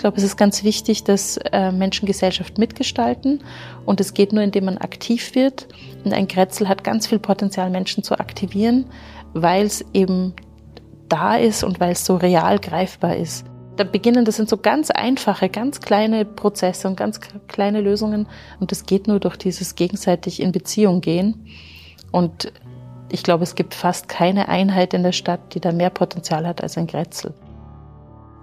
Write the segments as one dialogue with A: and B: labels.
A: Ich glaube, es ist ganz wichtig, dass äh, Menschen Gesellschaft mitgestalten und es geht nur, indem man aktiv wird. Und ein Kretzel hat ganz viel Potenzial, Menschen zu aktivieren, weil es eben da ist und weil es so real greifbar ist. Da beginnen, das sind so ganz einfache, ganz kleine Prozesse und ganz kleine Lösungen und das geht nur durch dieses gegenseitig in Beziehung gehen. Und ich glaube, es gibt fast keine Einheit in der Stadt, die da mehr Potenzial hat als ein Kretzel.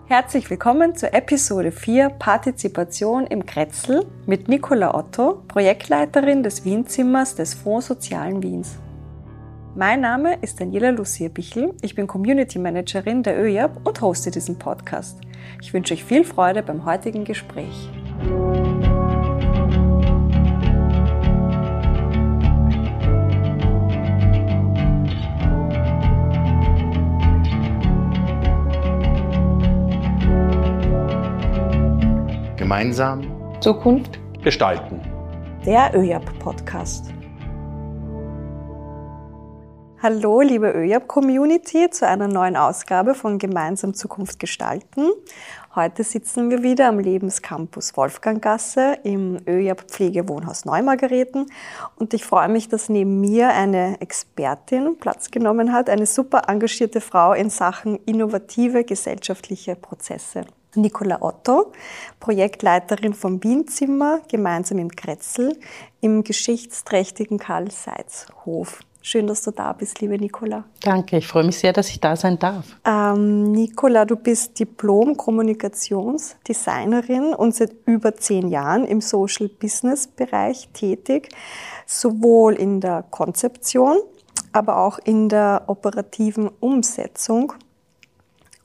B: Herzlich willkommen zur Episode 4 Partizipation im Kretzel mit Nicola Otto, Projektleiterin des Wienzimmers des Fonds Sozialen Wiens. Mein Name ist Daniela Lucia Bichel, ich bin Community Managerin der ÖJAP und hoste diesen Podcast. Ich wünsche euch viel Freude beim heutigen Gespräch.
C: Gemeinsam Zukunft gestalten.
B: Der ÖJAP-Podcast. Hallo, liebe ÖJAP-Community, zu einer neuen Ausgabe von Gemeinsam Zukunft gestalten. Heute sitzen wir wieder am Lebenscampus Wolfganggasse im ÖJAP Pflegewohnhaus Neumargareten und ich freue mich, dass neben mir eine Expertin Platz genommen hat, eine super engagierte Frau in Sachen innovative gesellschaftliche Prozesse. Nicola Otto, Projektleiterin vom Wienzimmer, gemeinsam im Kretzel, im geschichtsträchtigen Karl-Seitz-Hof. Schön, dass du da bist, liebe Nicola.
A: Danke, ich freue mich sehr, dass ich da sein darf.
B: Ähm, Nicola, du bist Diplom-Kommunikationsdesignerin und seit über zehn Jahren im Social-Business-Bereich tätig, sowohl in der Konzeption, aber auch in der operativen Umsetzung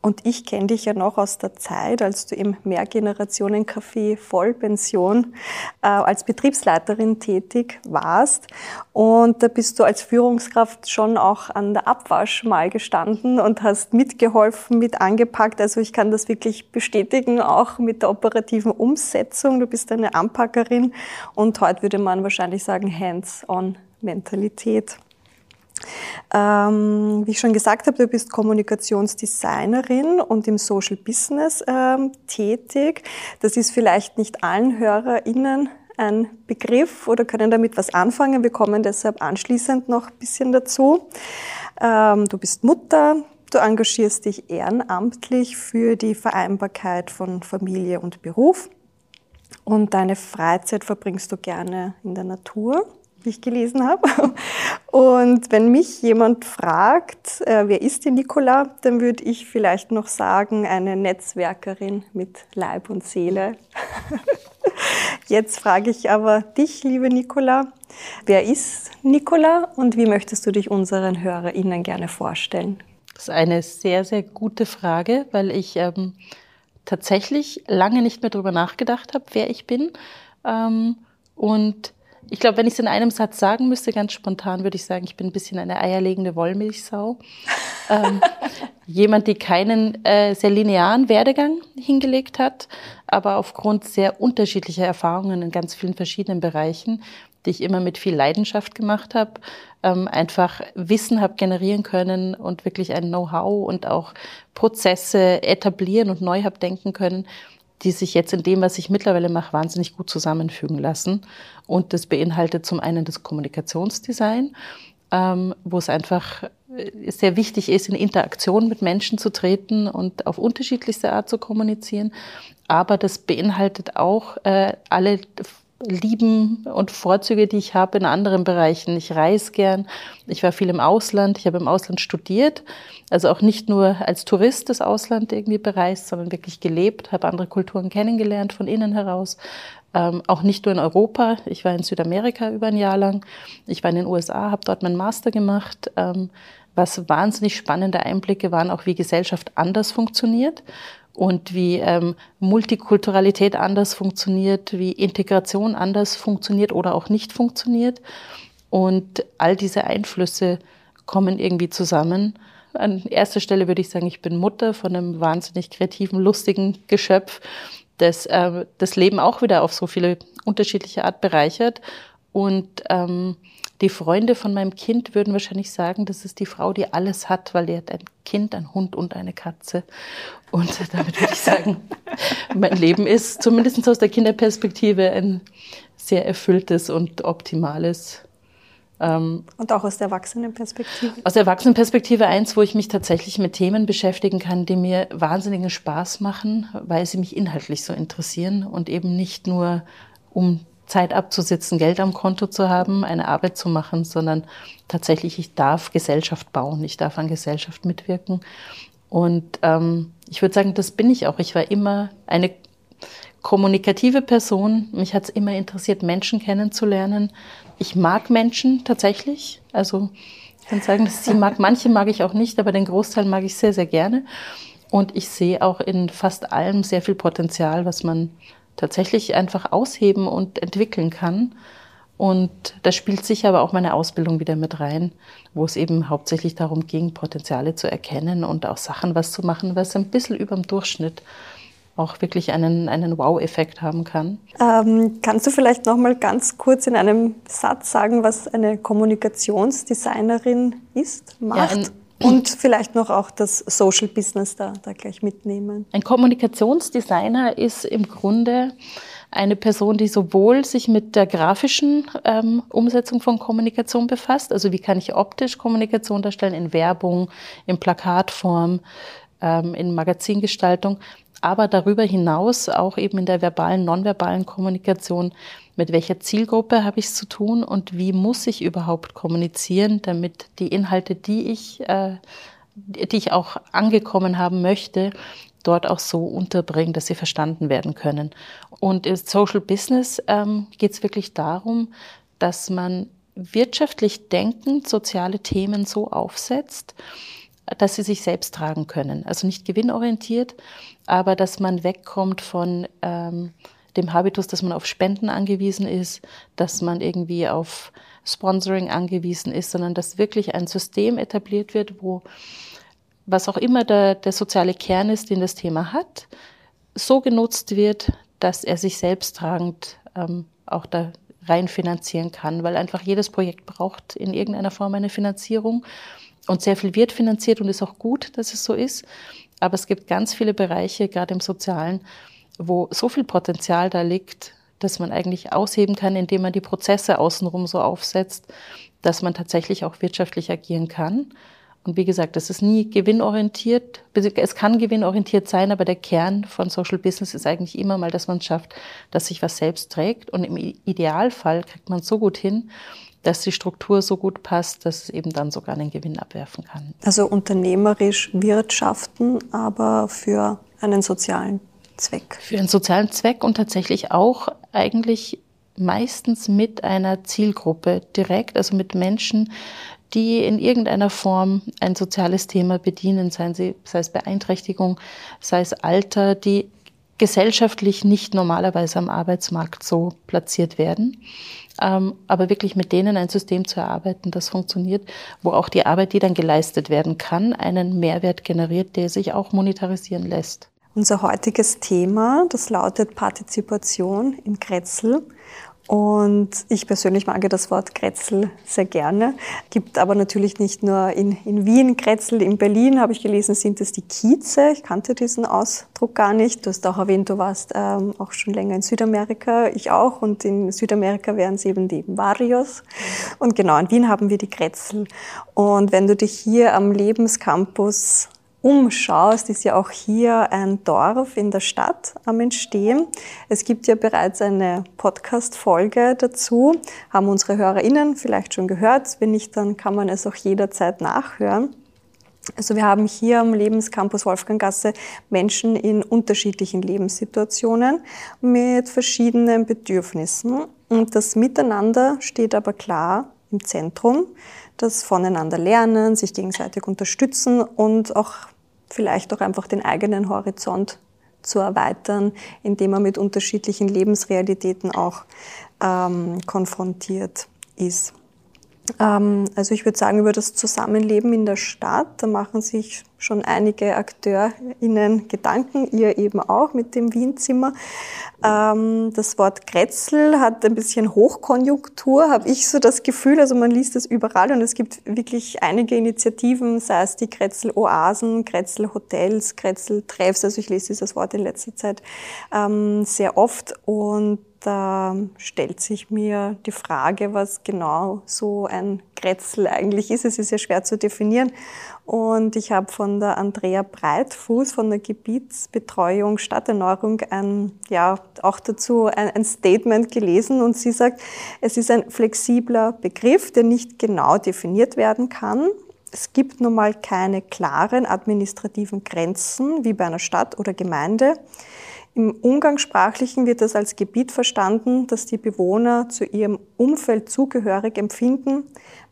B: und ich kenne dich ja noch aus der Zeit, als du im Mehrgenerationen-Café Vollpension äh, als Betriebsleiterin tätig warst. Und da bist du als Führungskraft schon auch an der Abwasch mal gestanden und hast mitgeholfen, mit angepackt. Also ich kann das wirklich bestätigen, auch mit der operativen Umsetzung. Du bist eine Anpackerin und heute würde man wahrscheinlich sagen Hands-on-Mentalität. Ähm, wie ich schon gesagt habe, du bist Kommunikationsdesignerin und im Social Business ähm, tätig. Das ist vielleicht nicht allen HörerInnen ein Begriff oder können damit was anfangen. Wir kommen deshalb anschließend noch ein bisschen dazu. Ähm, du bist Mutter, du engagierst dich ehrenamtlich für die Vereinbarkeit von Familie und Beruf und deine Freizeit verbringst du gerne in der Natur wie ich gelesen habe. Und wenn mich jemand fragt, äh, wer ist die Nicola, dann würde ich vielleicht noch sagen, eine Netzwerkerin mit Leib und Seele. Jetzt frage ich aber dich, liebe Nicola, wer ist Nicola und wie möchtest du dich unseren HörerInnen gerne vorstellen?
A: Das ist eine sehr, sehr gute Frage, weil ich ähm, tatsächlich lange nicht mehr darüber nachgedacht habe, wer ich bin. Ähm, und ich glaube, wenn ich es in einem Satz sagen müsste, ganz spontan, würde ich sagen, ich bin ein bisschen eine eierlegende Wollmilchsau. ähm, jemand, die keinen äh, sehr linearen Werdegang hingelegt hat, aber aufgrund sehr unterschiedlicher Erfahrungen in ganz vielen verschiedenen Bereichen, die ich immer mit viel Leidenschaft gemacht habe, ähm, einfach Wissen habe generieren können und wirklich ein Know-how und auch Prozesse etablieren und neu habe denken können, die sich jetzt in dem, was ich mittlerweile mache, wahnsinnig gut zusammenfügen lassen. Und das beinhaltet zum einen das Kommunikationsdesign, ähm, wo es einfach äh, sehr wichtig ist, in Interaktion mit Menschen zu treten und auf unterschiedlichste Art zu kommunizieren. Aber das beinhaltet auch äh, alle Lieben und Vorzüge, die ich habe in anderen Bereichen. Ich reise gern, ich war viel im Ausland, ich habe im Ausland studiert, also auch nicht nur als Tourist das Ausland irgendwie bereist, sondern wirklich gelebt, habe andere Kulturen kennengelernt von innen heraus. Ähm, auch nicht nur in Europa, ich war in Südamerika über ein Jahr lang, ich war in den USA, habe dort meinen Master gemacht. Ähm, was wahnsinnig spannende Einblicke waren, auch wie Gesellschaft anders funktioniert und wie ähm, Multikulturalität anders funktioniert, wie Integration anders funktioniert oder auch nicht funktioniert. Und all diese Einflüsse kommen irgendwie zusammen. An erster Stelle würde ich sagen, ich bin Mutter von einem wahnsinnig kreativen, lustigen Geschöpf, das äh, das Leben auch wieder auf so viele unterschiedliche Art bereichert. Und ähm, die Freunde von meinem Kind würden wahrscheinlich sagen, das ist die Frau, die alles hat, weil die hat ein Kind, ein Hund und eine Katze. Und damit würde ich sagen, mein Leben ist zumindest aus der Kinderperspektive ein sehr erfülltes und optimales.
B: Ähm, und auch aus der Erwachsenenperspektive?
A: Aus der Erwachsenenperspektive eins, wo ich mich tatsächlich mit Themen beschäftigen kann, die mir wahnsinnigen Spaß machen, weil sie mich inhaltlich so interessieren und eben nicht nur um Zeit abzusitzen, Geld am Konto zu haben, eine Arbeit zu machen, sondern tatsächlich, ich darf Gesellschaft bauen, ich darf an Gesellschaft mitwirken. Und ähm, ich würde sagen, das bin ich auch. Ich war immer eine kommunikative Person. Mich hat es immer interessiert, Menschen kennenzulernen. Ich mag Menschen tatsächlich. Also ich kann sagen, dass sie mag, manche mag ich auch nicht, aber den Großteil mag ich sehr, sehr gerne. Und ich sehe auch in fast allem sehr viel Potenzial, was man tatsächlich einfach ausheben und entwickeln kann. Und da spielt sicher aber auch meine Ausbildung wieder mit rein, wo es eben hauptsächlich darum ging, Potenziale zu erkennen und auch Sachen was zu machen, was ein bisschen über dem Durchschnitt auch wirklich einen, einen Wow-Effekt haben kann.
B: Ähm, kannst du vielleicht noch mal ganz kurz in einem Satz sagen, was eine Kommunikationsdesignerin ist, macht? Ja, und vielleicht noch auch das Social Business da, da gleich mitnehmen.
A: Ein Kommunikationsdesigner ist im Grunde eine Person, die sowohl sich mit der grafischen ähm, Umsetzung von Kommunikation befasst, also wie kann ich optisch Kommunikation darstellen in Werbung, in Plakatform, ähm, in Magazingestaltung, aber darüber hinaus auch eben in der verbalen, nonverbalen Kommunikation mit welcher Zielgruppe habe ich es zu tun und wie muss ich überhaupt kommunizieren, damit die Inhalte, die ich, äh, die ich auch angekommen haben möchte, dort auch so unterbringen, dass sie verstanden werden können. Und im Social Business ähm, geht es wirklich darum, dass man wirtschaftlich denkend soziale Themen so aufsetzt, dass sie sich selbst tragen können. Also nicht gewinnorientiert, aber dass man wegkommt von ähm, dem Habitus, dass man auf Spenden angewiesen ist, dass man irgendwie auf Sponsoring angewiesen ist, sondern dass wirklich ein System etabliert wird, wo was auch immer der, der soziale Kern ist, den das Thema hat, so genutzt wird, dass er sich selbst tragend ähm, auch da rein finanzieren kann, weil einfach jedes Projekt braucht in irgendeiner Form eine Finanzierung und sehr viel wird finanziert und ist auch gut, dass es so ist. Aber es gibt ganz viele Bereiche, gerade im Sozialen, wo so viel Potenzial da liegt, dass man eigentlich ausheben kann, indem man die Prozesse außenrum so aufsetzt, dass man tatsächlich auch wirtschaftlich agieren kann. Und wie gesagt, das ist nie gewinnorientiert. Es kann gewinnorientiert sein, aber der Kern von Social Business ist eigentlich immer mal, dass man es schafft, dass sich was selbst trägt. Und im Idealfall kriegt man es so gut hin, dass die Struktur so gut passt, dass es eben dann sogar einen Gewinn abwerfen kann.
B: Also unternehmerisch wirtschaften, aber für einen sozialen Zweck.
A: Für einen sozialen Zweck und tatsächlich auch eigentlich meistens mit einer Zielgruppe direkt, also mit Menschen, die in irgendeiner Form ein soziales Thema bedienen, seien sie, sei es Beeinträchtigung, sei es Alter, die gesellschaftlich nicht normalerweise am Arbeitsmarkt so platziert werden. Ähm, aber wirklich mit denen ein System zu erarbeiten, das funktioniert, wo auch die Arbeit, die dann geleistet werden kann, einen Mehrwert generiert, der sich auch monetarisieren lässt.
B: Unser heutiges Thema, das lautet Partizipation im Kretzel. Und ich persönlich mag das Wort Kretzel sehr gerne. Gibt aber natürlich nicht nur in, in Wien Kretzel, in Berlin habe ich gelesen, sind es die Kieze. Ich kannte diesen Ausdruck gar nicht. Du hast auch erwähnt, du warst ähm, auch schon länger in Südamerika, ich auch. Und in Südamerika wären es eben die Barrios. Und genau, in Wien haben wir die Kretzel. Und wenn du dich hier am Lebenscampus umschaust, ist ja auch hier ein Dorf in der Stadt am Entstehen. Es gibt ja bereits eine Podcast-Folge dazu, haben unsere HörerInnen vielleicht schon gehört. Wenn nicht, dann kann man es auch jederzeit nachhören. Also wir haben hier am Lebenscampus Wolfganggasse Menschen in unterschiedlichen Lebenssituationen mit verschiedenen Bedürfnissen. Und das Miteinander steht aber klar im Zentrum. Das Voneinander lernen, sich gegenseitig unterstützen und auch vielleicht auch einfach den eigenen Horizont zu erweitern, indem man mit unterschiedlichen Lebensrealitäten auch ähm, konfrontiert ist. Ähm, also ich würde sagen, über das Zusammenleben in der Stadt, da machen sich schon einige AkteurInnen Gedanken, ihr eben auch mit dem Wienzimmer. Ähm, das Wort Grätzl hat ein bisschen Hochkonjunktur, habe ich so das Gefühl. Also man liest es überall und es gibt wirklich einige Initiativen, sei es die Grätzl-Oasen, Grätzl-Hotels, Grätzl-Treffs. Also ich lese dieses Wort in letzter Zeit ähm, sehr oft und da stellt sich mir die Frage, was genau so ein Grätzl eigentlich ist. Es ist ja schwer zu definieren. Und ich habe von der Andrea Breitfuß von der Gebietsbetreuung Stadterneuerung ein, ja, auch dazu ein, ein Statement gelesen und sie sagt, es ist ein flexibler Begriff, der nicht genau definiert werden kann. Es gibt nun mal keine klaren administrativen Grenzen wie bei einer Stadt oder Gemeinde. Im Umgangssprachlichen wird das als Gebiet verstanden, das die Bewohner zu ihrem Umfeld zugehörig empfinden.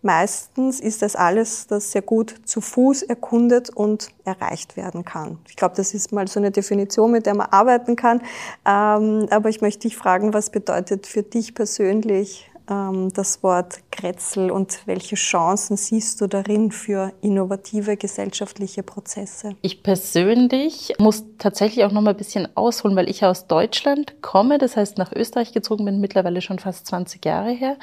B: Meistens ist das alles, das sehr gut zu Fuß erkundet und erreicht werden kann. Ich glaube, das ist mal so eine Definition, mit der man arbeiten kann. Ähm, aber ich möchte dich fragen, was bedeutet für dich persönlich das Wort Kretzel und welche Chancen siehst du darin für innovative gesellschaftliche Prozesse?
A: Ich persönlich muss tatsächlich auch noch mal ein bisschen ausholen, weil ich aus Deutschland komme, das heißt nach Österreich gezogen bin, mittlerweile schon fast 20 Jahre her,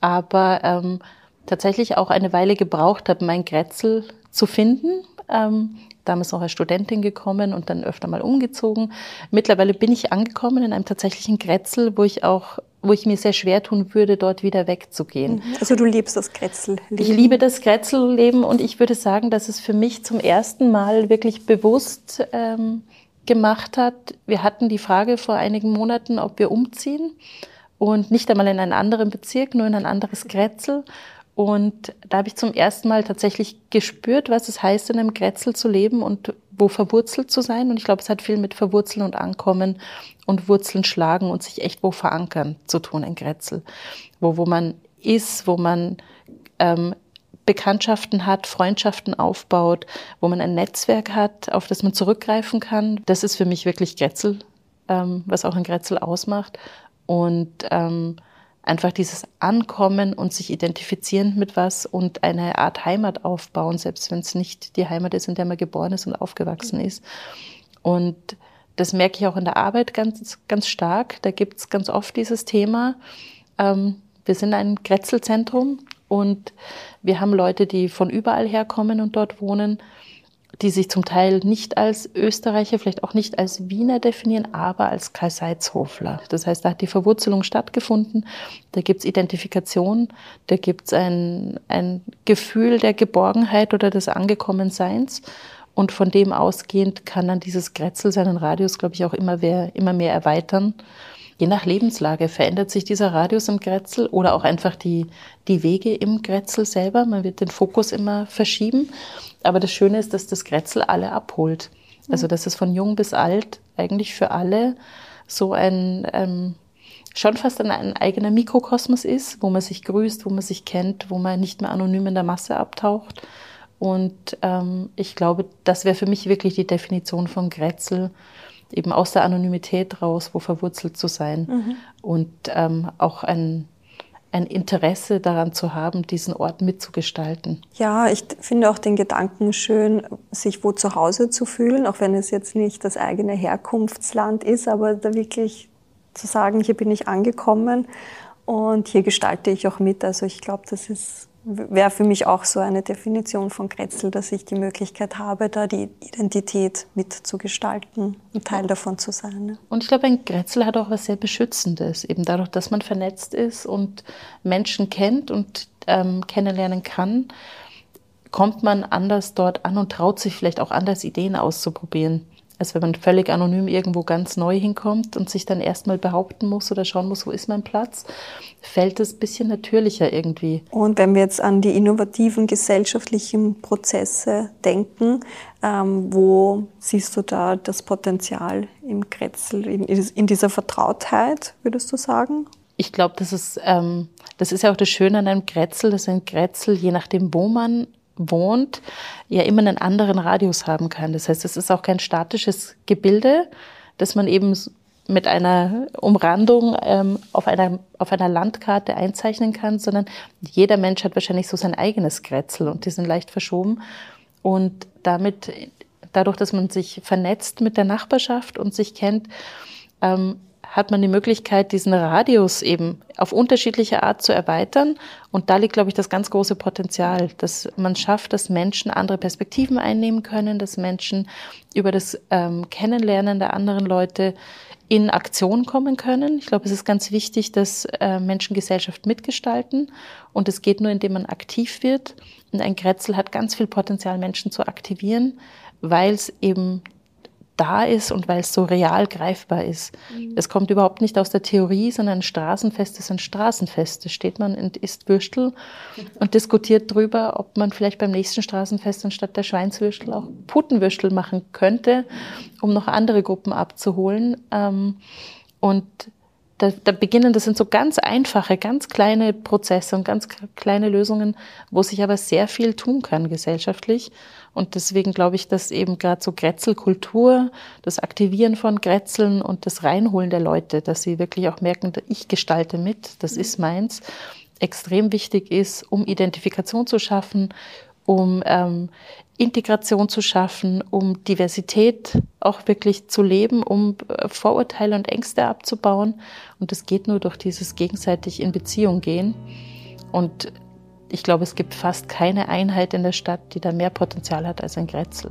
A: aber ähm, tatsächlich auch eine Weile gebraucht habe, mein Kretzel zu finden. Ähm, damals auch als Studentin gekommen und dann öfter mal umgezogen. Mittlerweile bin ich angekommen in einem tatsächlichen Grätzl, wo ich auch wo ich mir sehr schwer tun würde, dort wieder wegzugehen. Mhm.
B: Also du liebst das Grätzl-Leben?
A: Ich liebe das Grätzl-Leben und ich würde sagen, dass es für mich zum ersten Mal wirklich bewusst ähm, gemacht hat. Wir hatten die Frage vor einigen Monaten, ob wir umziehen und nicht einmal in einen anderen Bezirk, nur in ein anderes Grätzl. Und da habe ich zum ersten Mal tatsächlich gespürt, was es heißt, in einem Grätzl zu leben und wo verwurzelt zu sein. Und ich glaube, es hat viel mit Verwurzeln und Ankommen und Wurzeln schlagen und sich echt wo verankern zu tun, ein Grätzl. Wo, wo man ist, wo man ähm, Bekanntschaften hat, Freundschaften aufbaut, wo man ein Netzwerk hat, auf das man zurückgreifen kann. Das ist für mich wirklich Grätzl, ähm, was auch ein Grätzl ausmacht. Und ähm, einfach dieses Ankommen und sich identifizieren mit was und eine Art Heimat aufbauen, selbst wenn es nicht die Heimat ist, in der man geboren ist und aufgewachsen ist. Und das merke ich auch in der Arbeit ganz, ganz stark. Da gibt es ganz oft dieses Thema. Ähm, wir sind ein Grätzelzentrum und wir haben Leute, die von überall herkommen und dort wohnen die sich zum Teil nicht als Österreicher, vielleicht auch nicht als Wiener definieren, aber als Karl-Seitz-Hofler. Das heißt, da hat die Verwurzelung stattgefunden, da gibt's Identifikation, da gibt's ein, ein Gefühl der Geborgenheit oder des Angekommenseins. Und von dem ausgehend kann dann dieses Grätzl seinen Radius, glaube ich, auch immer mehr, immer mehr erweitern. Je nach Lebenslage verändert sich dieser Radius im Grätzl oder auch einfach die, die Wege im Grätzl selber. Man wird den Fokus immer verschieben. Aber das Schöne ist, dass das Grätzl alle abholt. Also, dass es von jung bis alt eigentlich für alle so ein, ähm, schon fast ein, ein, eigener Mikrokosmos ist, wo man sich grüßt, wo man sich kennt, wo man nicht mehr anonym in der Masse abtaucht. Und ähm, ich glaube, das wäre für mich wirklich die Definition von Grätzl, eben aus der Anonymität raus, wo verwurzelt zu sein mhm. und ähm, auch ein ein Interesse daran zu haben, diesen Ort mitzugestalten.
B: Ja, ich finde auch den Gedanken schön, sich wo zu Hause zu fühlen, auch wenn es jetzt nicht das eigene Herkunftsland ist, aber da wirklich zu sagen, hier bin ich angekommen und hier gestalte ich auch mit. Also ich glaube, das ist wäre für mich auch so eine Definition von Kretzel, dass ich die Möglichkeit habe, da die Identität mitzugestalten und Teil davon zu sein. Ne?
A: Und ich glaube, ein Kretzel hat auch was sehr Beschützendes, eben dadurch, dass man vernetzt ist und Menschen kennt und ähm, kennenlernen kann, kommt man anders dort an und traut sich vielleicht auch anders Ideen auszuprobieren als wenn man völlig anonym irgendwo ganz neu hinkommt und sich dann erstmal behaupten muss oder schauen muss, wo ist mein Platz, fällt es ein bisschen natürlicher irgendwie.
B: Und wenn wir jetzt an die innovativen gesellschaftlichen Prozesse denken, ähm, wo siehst du da das Potenzial im Kretzel, in, in dieser Vertrautheit, würdest du sagen?
A: Ich glaube, das ist, ähm, das ist ja auch das Schöne an einem Kretzel, dass ein Kretzel, je nachdem, wo man wohnt, ja immer einen anderen Radius haben kann. Das heißt, es ist auch kein statisches Gebilde, das man eben mit einer Umrandung ähm, auf, einer, auf einer Landkarte einzeichnen kann, sondern jeder Mensch hat wahrscheinlich so sein eigenes Grätzl und die sind leicht verschoben. Und damit, dadurch, dass man sich vernetzt mit der Nachbarschaft und sich kennt, ähm, hat man die Möglichkeit, diesen Radius eben auf unterschiedliche Art zu erweitern. Und da liegt, glaube ich, das ganz große Potenzial, dass man schafft, dass Menschen andere Perspektiven einnehmen können, dass Menschen über das ähm, Kennenlernen der anderen Leute in Aktion kommen können. Ich glaube, es ist ganz wichtig, dass äh, Menschen Gesellschaft mitgestalten. Und es geht nur, indem man aktiv wird. Und ein Grätzl hat ganz viel Potenzial, Menschen zu aktivieren, weil es eben da ist und weil es so real greifbar ist. Mhm. Es kommt überhaupt nicht aus der Theorie, sondern ein Straßenfest ist ein Straßenfest. Da steht man und isst Würstel und diskutiert darüber, ob man vielleicht beim nächsten Straßenfest anstatt der Schweinswürstel auch Putenwürstel machen könnte, um noch andere Gruppen abzuholen. Ähm, und da, da beginnen, das sind so ganz einfache, ganz kleine Prozesse und ganz kleine Lösungen, wo sich aber sehr viel tun kann gesellschaftlich. Und deswegen glaube ich, dass eben gerade so Grätzelkultur, das Aktivieren von Grätzeln und das Reinholen der Leute, dass sie wirklich auch merken, ich gestalte mit, das mhm. ist meins, extrem wichtig ist, um Identifikation zu schaffen, um ähm, Integration zu schaffen, um Diversität auch wirklich zu leben, um äh, Vorurteile und Ängste abzubauen. Und das geht nur durch dieses gegenseitig in Beziehung gehen. Und ich glaube, es gibt fast keine Einheit in der Stadt, die da mehr Potenzial hat als ein Grätzl.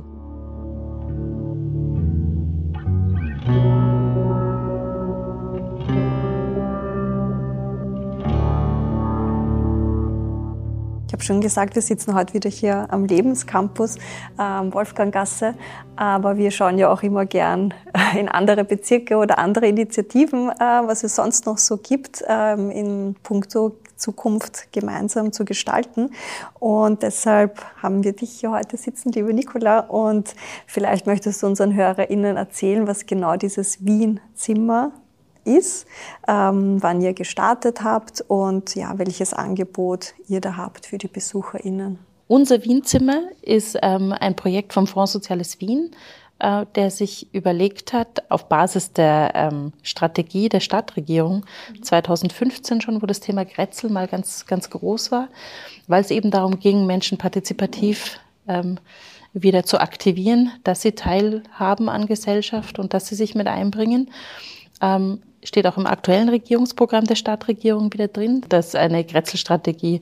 B: Ich habe schon gesagt, wir sitzen heute wieder hier am Lebenscampus ähm, Wolfganggasse, aber wir schauen ja auch immer gern in andere Bezirke oder andere Initiativen, äh, was es sonst noch so gibt ähm, in puncto Zukunft gemeinsam zu gestalten. Und deshalb haben wir dich hier heute sitzen, liebe Nicola. Und vielleicht möchtest du unseren HörerInnen erzählen, was genau dieses Wien-Zimmer ist, ähm, wann ihr gestartet habt und ja, welches Angebot ihr da habt für die BesucherInnen.
A: Unser Wienzimmer ist ähm, ein Projekt vom Fonds Soziales Wien äh, der sich überlegt hat, auf Basis der ähm, Strategie der Stadtregierung 2015 schon, wo das Thema Grätzl mal ganz, ganz groß war, weil es eben darum ging, Menschen partizipativ ähm, wieder zu aktivieren, dass sie teilhaben an Gesellschaft und dass sie sich mit einbringen. Ähm, steht auch im aktuellen Regierungsprogramm der Stadtregierung wieder drin, dass eine Grätzl-Strategie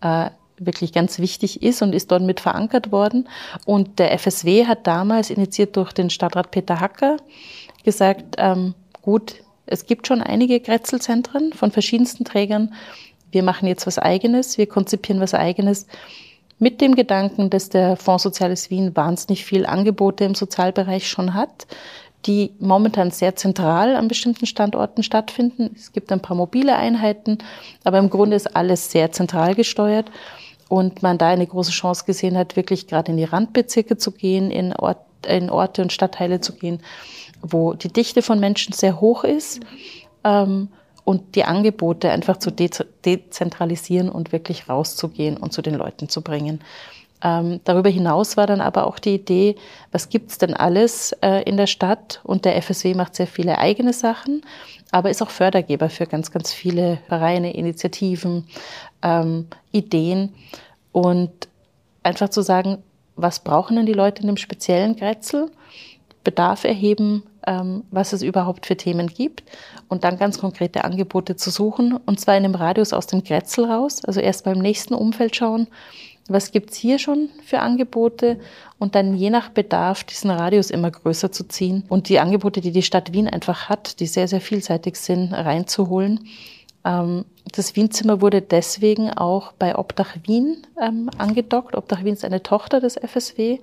A: äh, wirklich ganz wichtig ist und ist dort mit verankert worden. Und der FSW hat damals, initiiert durch den Stadtrat Peter Hacker, gesagt, ähm, gut, es gibt schon einige Grätzelzentren von verschiedensten Trägern. Wir machen jetzt was Eigenes, wir konzipieren was Eigenes mit dem Gedanken, dass der Fonds Soziales Wien wahnsinnig viel Angebote im Sozialbereich schon hat, die momentan sehr zentral an bestimmten Standorten stattfinden. Es gibt ein paar mobile Einheiten, aber im Grunde ist alles sehr zentral gesteuert und man da eine große Chance gesehen hat, wirklich gerade in die Randbezirke zu gehen, in, Ort, in Orte und Stadtteile zu gehen, wo die Dichte von Menschen sehr hoch ist ähm, und die Angebote einfach zu de dezentralisieren und wirklich rauszugehen und zu den Leuten zu bringen. Ähm, darüber hinaus war dann aber auch die Idee, was gibt's denn alles äh, in der Stadt? Und der FSW macht sehr viele eigene Sachen, aber ist auch Fördergeber für ganz, ganz viele Vereine, Initiativen, ähm, Ideen und einfach zu sagen, was brauchen denn die Leute in dem speziellen Grätzl? Bedarf erheben, ähm, was es überhaupt für Themen gibt und dann ganz konkrete Angebote zu suchen und zwar in einem Radius aus dem Grätzl raus, also erst beim nächsten Umfeld schauen, was gibt's hier schon für Angebote und dann je nach Bedarf diesen Radius immer größer zu ziehen und die Angebote, die die Stadt Wien einfach hat, die sehr, sehr vielseitig sind, reinzuholen ähm, das Wienzimmer wurde deswegen auch bei Obdach Wien ähm, angedockt. Obdach Wien ist eine Tochter des FSW,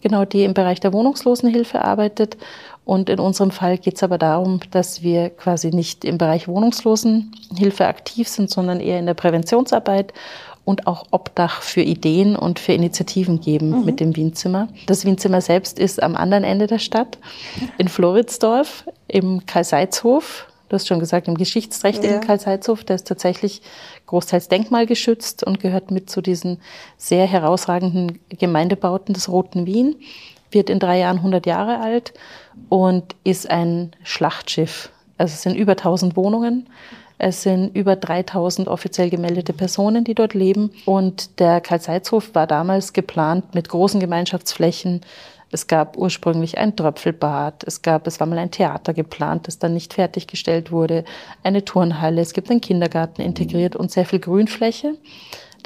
A: genau die im Bereich der Wohnungslosenhilfe arbeitet. Und in unserem Fall geht es aber darum, dass wir quasi nicht im Bereich Wohnungslosenhilfe aktiv sind, sondern eher in der Präventionsarbeit und auch Obdach für Ideen und für Initiativen geben mhm. mit dem Wienzimmer. Das Wienzimmer selbst ist am anderen Ende der Stadt, in Floridsdorf, im Karl-Seitz-Hof Du hast schon gesagt, im geschichtsträchtigen ja. Karl-Seitz-Hof, der ist tatsächlich großteils denkmalgeschützt und gehört mit zu diesen sehr herausragenden Gemeindebauten des Roten Wien. wird in drei Jahren 100 Jahre alt und ist ein Schlachtschiff. Also es sind über 1000 Wohnungen. Es sind über 3000 offiziell gemeldete Personen, die dort leben. Und der Karl-Seitz-Hof war damals geplant mit großen Gemeinschaftsflächen. Es gab ursprünglich ein Tröpfelbad. Es gab, es war mal ein Theater geplant, das dann nicht fertiggestellt wurde. Eine Turnhalle. Es gibt einen Kindergarten integriert und sehr viel Grünfläche.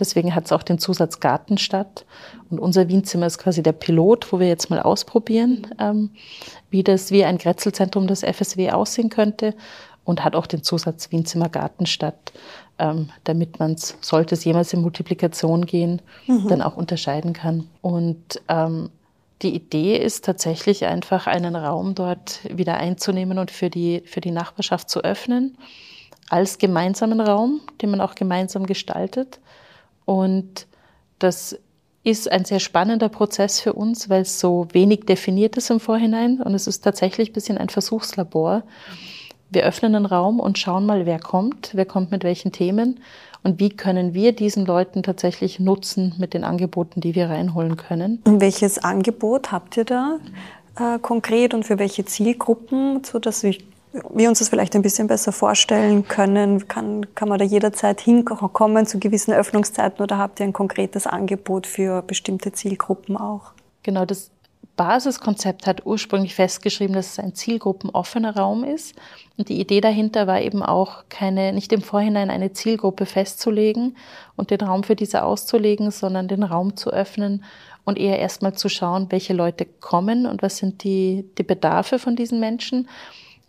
A: Deswegen hat es auch den Zusatz Gartenstadt. Und unser Wienzimmer ist quasi der Pilot, wo wir jetzt mal ausprobieren, ähm, wie das wie ein Grätzelzentrum des FSW aussehen könnte und hat auch den Zusatz Wienzimmer Gartenstadt, ähm, damit man es, sollte es jemals in Multiplikation gehen, mhm. dann auch unterscheiden kann. Und ähm, die Idee ist tatsächlich einfach einen Raum dort wieder einzunehmen und für die, für die Nachbarschaft zu öffnen, als gemeinsamen Raum, den man auch gemeinsam gestaltet. Und das ist ein sehr spannender Prozess für uns, weil es so wenig definiert ist im Vorhinein und es ist tatsächlich ein bisschen ein Versuchslabor. Wir öffnen einen Raum und schauen mal, wer kommt, wer kommt mit welchen Themen und wie können wir diesen Leuten tatsächlich nutzen mit den Angeboten, die wir reinholen können.
B: Und welches Angebot habt ihr da äh, konkret und für welche Zielgruppen, sodass wir wir uns das vielleicht ein bisschen besser vorstellen können? Kann, kann man da jederzeit hinkommen zu gewissen Öffnungszeiten oder habt ihr ein konkretes Angebot für bestimmte Zielgruppen auch?
A: Genau, das Basiskonzept hat ursprünglich festgeschrieben, dass es ein zielgruppenoffener Raum ist. Und die Idee dahinter war eben auch, keine, nicht im Vorhinein eine Zielgruppe festzulegen und den Raum für diese auszulegen, sondern den Raum zu öffnen und eher erstmal zu schauen, welche Leute kommen und was sind die, die Bedarfe von diesen Menschen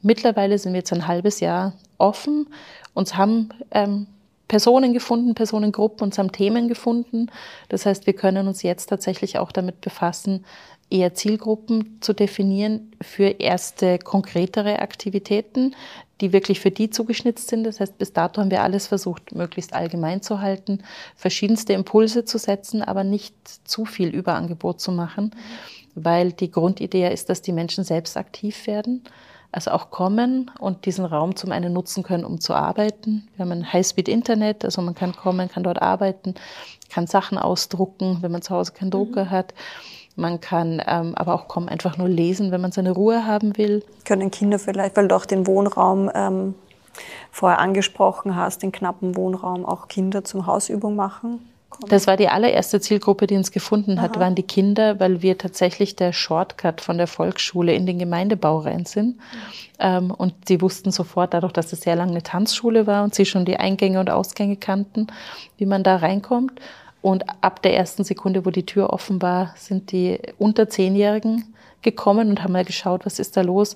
A: Mittlerweile sind wir jetzt ein halbes Jahr offen. Uns haben ähm, Personen gefunden, Personengruppen, uns haben Themen gefunden. Das heißt, wir können uns jetzt tatsächlich auch damit befassen, eher Zielgruppen zu definieren für erste konkretere Aktivitäten, die wirklich für die zugeschnitzt sind. Das heißt, bis dato haben wir alles versucht, möglichst allgemein zu halten, verschiedenste Impulse zu setzen, aber nicht zu viel Überangebot zu machen, weil die Grundidee ist, dass die Menschen selbst aktiv werden also auch kommen und diesen Raum zum einen nutzen können, um zu arbeiten. Wir haben ein Highspeed-Internet, also man kann kommen, kann dort arbeiten, kann Sachen ausdrucken, wenn man zu Hause keinen Drucker mhm. hat. Man kann ähm, aber auch kommen, einfach nur lesen, wenn man seine Ruhe haben will.
B: Können Kinder vielleicht, weil du auch den Wohnraum ähm, vorher angesprochen hast, den knappen Wohnraum, auch Kinder zum Hausübung machen?
A: Das war die allererste Zielgruppe, die uns gefunden hat, Aha. waren die Kinder, weil wir tatsächlich der Shortcut von der Volksschule in den Gemeindebau rein sind. Mhm. und sie wussten sofort, dadurch, dass es sehr lange eine Tanzschule war und sie schon die Eingänge und Ausgänge kannten, wie man da reinkommt. Und ab der ersten Sekunde, wo die Tür offen war, sind die unter Zehnjährigen gekommen und haben mal geschaut, was ist da los.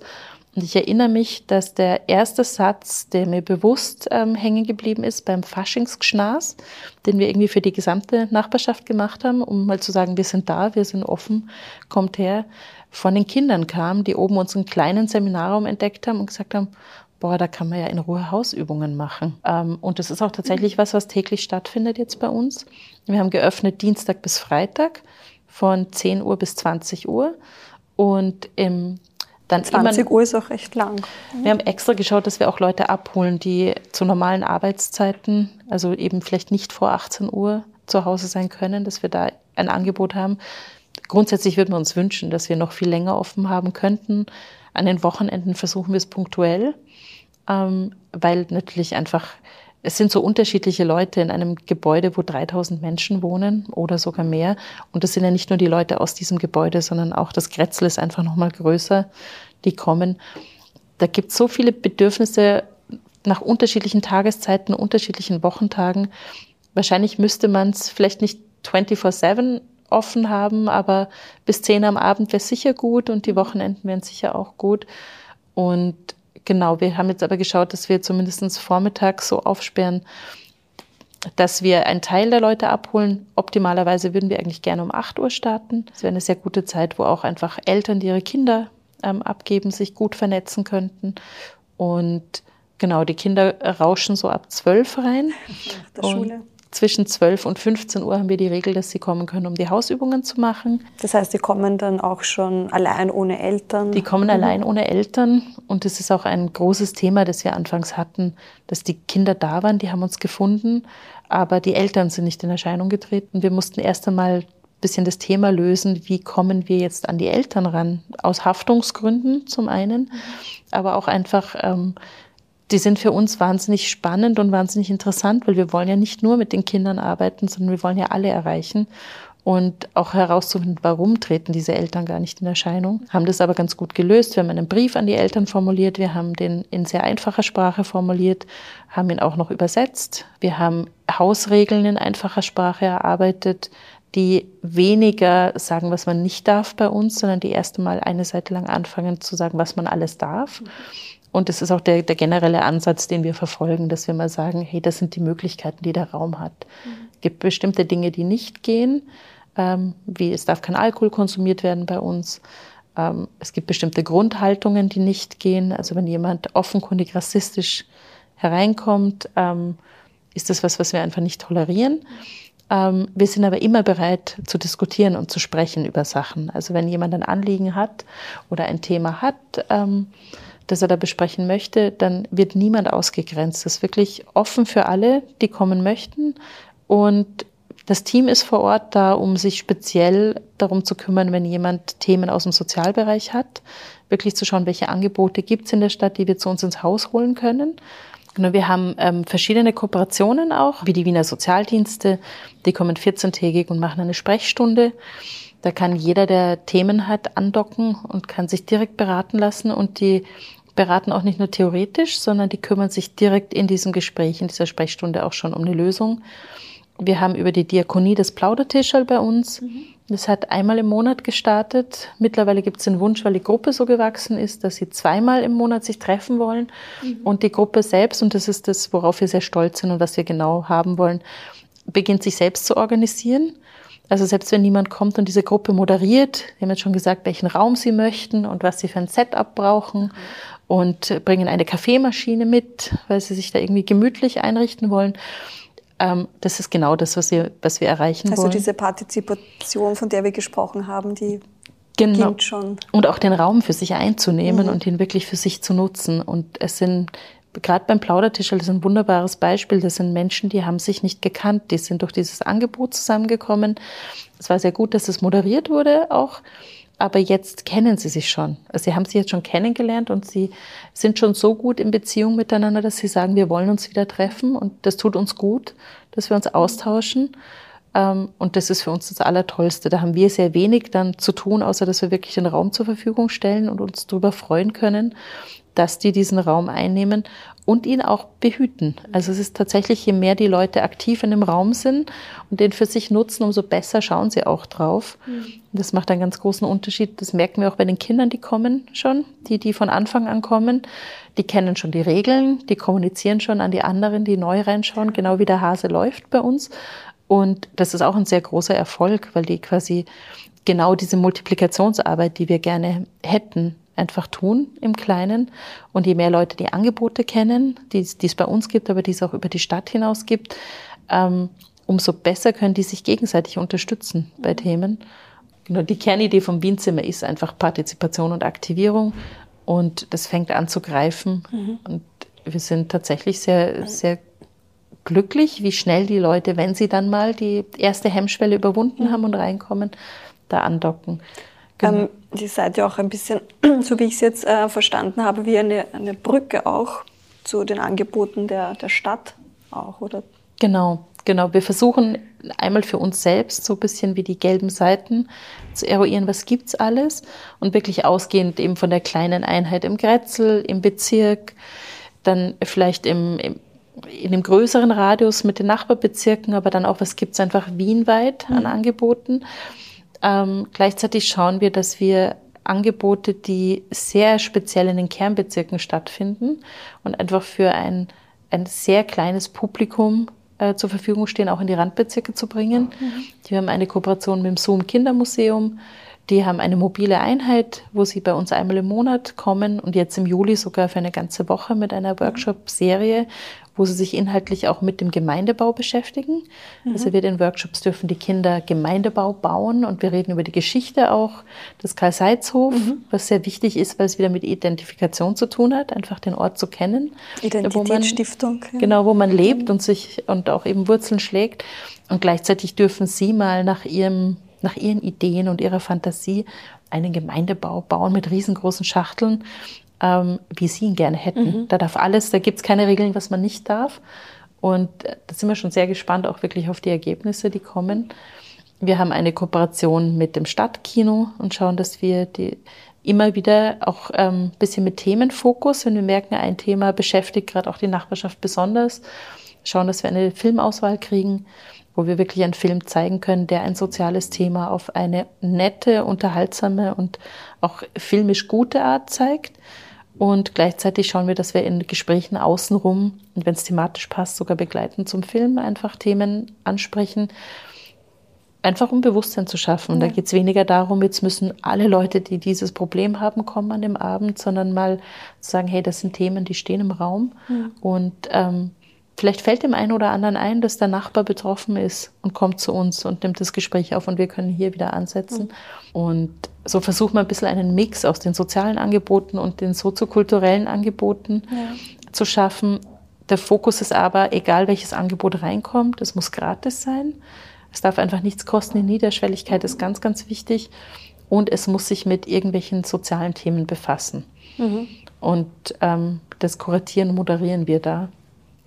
A: Und ich erinnere mich, dass der erste Satz, der mir bewusst ähm, hängen geblieben ist, beim Faschingsgschnas, den wir irgendwie für die gesamte Nachbarschaft gemacht haben, um mal zu sagen, wir sind da, wir sind offen, kommt her, von den Kindern kam, die oben unseren kleinen Seminarraum entdeckt haben und gesagt haben, boah, da kann man ja in Ruhe Hausübungen machen. Ähm, und das ist auch tatsächlich was, was täglich stattfindet jetzt bei uns. Wir haben geöffnet Dienstag bis Freitag von 10 Uhr bis 20 Uhr. Und im
B: dann 20 immer, Uhr ist auch recht lang.
A: Wir haben extra geschaut, dass wir auch Leute abholen, die zu normalen Arbeitszeiten, also eben vielleicht nicht vor 18 Uhr zu Hause sein können, dass wir da ein Angebot haben. Grundsätzlich würden wir uns wünschen, dass wir noch viel länger offen haben könnten. An den Wochenenden versuchen wir es punktuell, ähm, weil natürlich einfach es sind so unterschiedliche Leute in einem Gebäude, wo 3000 Menschen wohnen oder sogar mehr. Und das sind ja nicht nur die Leute aus diesem Gebäude, sondern auch das Grätzl ist einfach noch mal größer, die kommen. Da gibt es so viele Bedürfnisse nach unterschiedlichen Tageszeiten, unterschiedlichen Wochentagen. Wahrscheinlich müsste man es vielleicht nicht 24-7 offen haben, aber bis 10 am Abend wäre sicher gut und die Wochenenden wären sicher auch gut. Und Genau, wir haben jetzt aber geschaut, dass wir zumindest vormittags so aufsperren, dass wir einen Teil der Leute abholen. Optimalerweise würden wir eigentlich gerne um 8 Uhr starten. Das wäre eine sehr gute Zeit, wo auch einfach Eltern, die ihre Kinder ähm, abgeben, sich gut vernetzen könnten. Und genau, die Kinder rauschen so ab 12 rein. Nach der Schule zwischen 12 und 15 Uhr haben wir die Regel, dass sie kommen können, um die Hausübungen zu machen.
B: Das heißt, die kommen dann auch schon allein ohne Eltern?
A: Die kommen mhm. allein ohne Eltern. Und das ist auch ein großes Thema, das wir anfangs hatten, dass die Kinder da waren, die haben uns gefunden, aber die Eltern sind nicht in Erscheinung getreten. Wir mussten erst einmal bisschen das Thema lösen, wie kommen wir jetzt an die Eltern ran? Aus Haftungsgründen zum einen, aber auch einfach, ähm, die sind für uns wahnsinnig spannend und wahnsinnig interessant, weil wir wollen ja nicht nur mit den Kindern arbeiten, sondern wir wollen ja alle erreichen und auch herauszufinden, warum treten diese Eltern gar nicht in Erscheinung. Haben das aber ganz gut gelöst. Wir haben einen Brief an die Eltern formuliert, wir haben den in sehr einfacher Sprache formuliert, haben ihn auch noch übersetzt. Wir haben Hausregeln in einfacher Sprache erarbeitet, die weniger sagen, was man nicht darf bei uns, sondern die erste Mal eine Seite lang anfangen zu sagen, was man alles darf. Und das ist auch der, der generelle Ansatz, den wir verfolgen, dass wir mal sagen, hey, das sind die Möglichkeiten, die der Raum hat. Mhm. Es gibt bestimmte Dinge, die nicht gehen, ähm, wie es darf kein Alkohol konsumiert werden bei uns. Ähm, es gibt bestimmte Grundhaltungen, die nicht gehen. Also wenn jemand offenkundig rassistisch hereinkommt, ähm, ist das was, was wir einfach nicht tolerieren. Ähm, wir sind aber immer bereit zu diskutieren und zu sprechen über Sachen. Also wenn jemand ein Anliegen hat oder ein Thema hat, ähm, das er da besprechen möchte, dann wird niemand ausgegrenzt. Das ist wirklich offen für alle, die kommen möchten. Und das Team ist vor Ort da, um sich speziell darum zu kümmern, wenn jemand Themen aus dem Sozialbereich hat, wirklich zu schauen, welche Angebote gibt es in der Stadt, die wir zu uns ins Haus holen können. Genau, wir haben ähm, verschiedene Kooperationen auch, wie die Wiener Sozialdienste. Die kommen 14-tägig und machen eine Sprechstunde. Da kann jeder, der Themen hat, andocken und kann sich direkt beraten lassen. Und die beraten auch nicht nur theoretisch, sondern die kümmern sich direkt in diesem Gespräch, in dieser Sprechstunde auch schon um eine Lösung. Wir haben über die Diakonie das Plaudertischel bei uns. Mhm. Das hat einmal im Monat gestartet. Mittlerweile gibt es den Wunsch, weil die Gruppe so gewachsen ist, dass sie zweimal im Monat sich treffen wollen. Mhm. Und die Gruppe selbst, und das ist das, worauf wir sehr stolz sind und was wir genau haben wollen, beginnt sich selbst zu organisieren. Also selbst wenn niemand kommt und diese Gruppe moderiert, wir haben jetzt schon gesagt, welchen Raum sie möchten und was sie für ein Setup brauchen mhm. Und bringen eine Kaffeemaschine mit, weil sie sich da irgendwie gemütlich einrichten wollen. Ähm, das ist genau das, was wir, was wir erreichen
B: also
A: wollen.
B: Also diese Partizipation, von der wir gesprochen haben, die genau. gilt schon.
A: Und auch den Raum für sich einzunehmen mhm. und ihn wirklich für sich zu nutzen. Und es sind gerade beim Plaudertisch, das ist ein wunderbares Beispiel. Das sind Menschen, die haben sich nicht gekannt. Die sind durch dieses Angebot zusammengekommen. Es war sehr gut, dass es moderiert wurde auch aber jetzt kennen sie sich schon. Also sie haben sich jetzt schon kennengelernt und sie sind schon so gut in Beziehung miteinander, dass sie sagen, wir wollen uns wieder treffen und das tut uns gut, dass wir uns austauschen. Ähm, und das ist für uns das Allertollste. Da haben wir sehr wenig dann zu tun, außer dass wir wirklich den Raum zur Verfügung stellen und uns darüber freuen können, dass die diesen Raum einnehmen und ihn auch behüten. Also es ist tatsächlich, je mehr die Leute aktiv in dem Raum sind und den für sich nutzen, umso besser schauen sie auch drauf. Mhm. Das macht einen ganz großen Unterschied. Das merken wir auch bei den Kindern, die kommen schon, die, die von Anfang an kommen. Die kennen schon die Regeln, die kommunizieren schon an die anderen, die neu reinschauen, genau wie der Hase läuft bei uns. Und das ist auch ein sehr großer Erfolg, weil die quasi genau diese Multiplikationsarbeit, die wir gerne hätten, einfach tun im Kleinen. Und je mehr Leute die Angebote kennen, die, es bei uns gibt, aber die es auch über die Stadt hinaus gibt, ähm, umso besser können die sich gegenseitig unterstützen bei. Themen. Genau, die Kernidee vom Wienzimmer ist einfach Partizipation und Aktivierung. Und das fängt an zu greifen. Mhm. Und wir sind tatsächlich sehr, sehr glücklich, wie schnell die Leute, wenn sie dann mal die erste Hemmschwelle überwunden mhm. haben und reinkommen, da andocken.
B: Genau. Ähm, die seid ja auch ein bisschen, so wie ich es jetzt äh, verstanden habe, wie eine, eine Brücke auch zu den Angeboten der, der Stadt auch, oder?
A: Genau, genau. Wir versuchen einmal für uns selbst so ein bisschen wie die gelben Seiten zu eruieren, was gibt's alles und wirklich ausgehend eben von der kleinen Einheit im Grätzl, im Bezirk, dann vielleicht im, im in dem größeren Radius mit den Nachbarbezirken, aber dann auch, was gibt's einfach wienweit an mhm. Angeboten. Ähm, gleichzeitig schauen wir, dass wir Angebote, die sehr speziell in den Kernbezirken stattfinden und einfach für ein, ein sehr kleines Publikum äh, zur Verfügung stehen, auch in die Randbezirke zu bringen. Mhm. Wir haben eine Kooperation mit dem Zoom Kindermuseum. Die haben eine mobile Einheit, wo sie bei uns einmal im Monat kommen und jetzt im Juli sogar für eine ganze Woche mit einer Workshop-Serie, wo sie sich inhaltlich auch mit dem Gemeindebau beschäftigen. Mhm. Also wir in Workshops dürfen die Kinder Gemeindebau bauen und wir reden über die Geschichte auch des Karl-Seitz-Hof, mhm. was sehr wichtig ist, weil es wieder mit Identifikation zu tun hat, einfach den Ort zu kennen.
B: Identitätsstiftung.
A: Ja. Genau, wo man lebt und sich und auch eben Wurzeln schlägt. Und gleichzeitig dürfen sie mal nach ihrem nach ihren Ideen und ihrer Fantasie einen Gemeindebau bauen mit riesengroßen Schachteln, ähm, wie sie ihn gerne hätten. Mhm. Da darf alles, da gibt es keine Regeln, was man nicht darf. Und äh, da sind wir schon sehr gespannt, auch wirklich auf die Ergebnisse, die kommen. Wir haben eine Kooperation mit dem Stadtkino und schauen, dass wir die immer wieder auch ein ähm, bisschen mit Themenfokus, wenn wir merken, ein Thema beschäftigt gerade auch die Nachbarschaft besonders, schauen, dass wir eine Filmauswahl kriegen, wo wir wirklich einen Film zeigen können, der ein soziales Thema auf eine nette, unterhaltsame und auch filmisch gute Art zeigt. Und gleichzeitig schauen wir, dass wir in Gesprächen außenrum und wenn es thematisch passt, sogar begleiten zum Film einfach Themen ansprechen, einfach um Bewusstsein zu schaffen. Und ja. da geht es weniger darum, jetzt müssen alle Leute, die dieses Problem haben, kommen an dem Abend, sondern mal zu sagen, hey, das sind Themen, die stehen im Raum. Ja. Und ähm, vielleicht fällt dem einen oder anderen ein, dass der Nachbar betroffen ist und kommt zu uns und nimmt das Gespräch auf und wir können hier wieder ansetzen. Ja. Und so versuchen wir ein bisschen einen Mix aus den sozialen Angeboten und den soziokulturellen Angeboten zu schaffen. Der Fokus ist aber, egal welches Angebot reinkommt, es muss gratis sein. Es darf einfach nichts kosten. Die Niederschwelligkeit ist ganz, ganz wichtig. Und es muss sich mit irgendwelchen sozialen Themen befassen. Mhm. Und ähm, das kuratieren und moderieren wir da.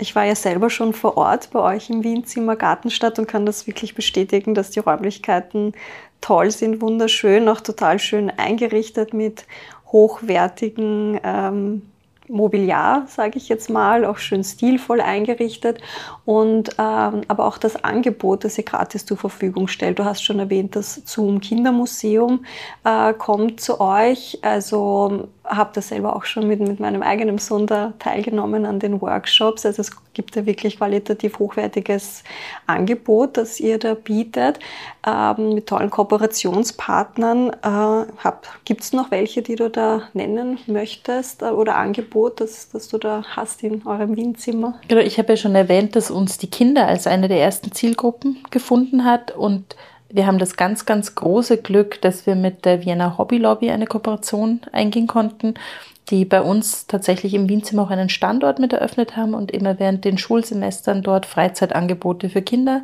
B: Ich war ja selber schon vor Ort bei euch im Wienzimmer Gartenstadt und kann das wirklich bestätigen, dass die Räumlichkeiten toll sind, wunderschön, auch total schön eingerichtet mit hochwertigen ähm, Mobiliar, sage ich jetzt mal, auch schön stilvoll eingerichtet und ähm, aber auch das Angebot, das ihr gratis zur Verfügung stellt. Du hast schon erwähnt, das Zoom Kindermuseum äh, kommt zu euch. Also habe da selber auch schon mit, mit meinem eigenen Sohn da teilgenommen an den Workshops. Also es gibt da wirklich qualitativ hochwertiges Angebot, das ihr da bietet, ähm, mit tollen Kooperationspartnern. Äh, gibt es noch welche, die du da nennen möchtest äh, oder Angebot, das, das du da hast in eurem Wienzimmer?
A: Genau, ich habe ja schon erwähnt, dass uns die Kinder als eine der ersten Zielgruppen gefunden hat und wir haben das ganz, ganz große Glück, dass wir mit der Vienna Hobby Lobby eine Kooperation eingehen konnten, die bei uns tatsächlich im Wienzimmer auch einen Standort mit eröffnet haben und immer während den Schulsemestern dort Freizeitangebote für Kinder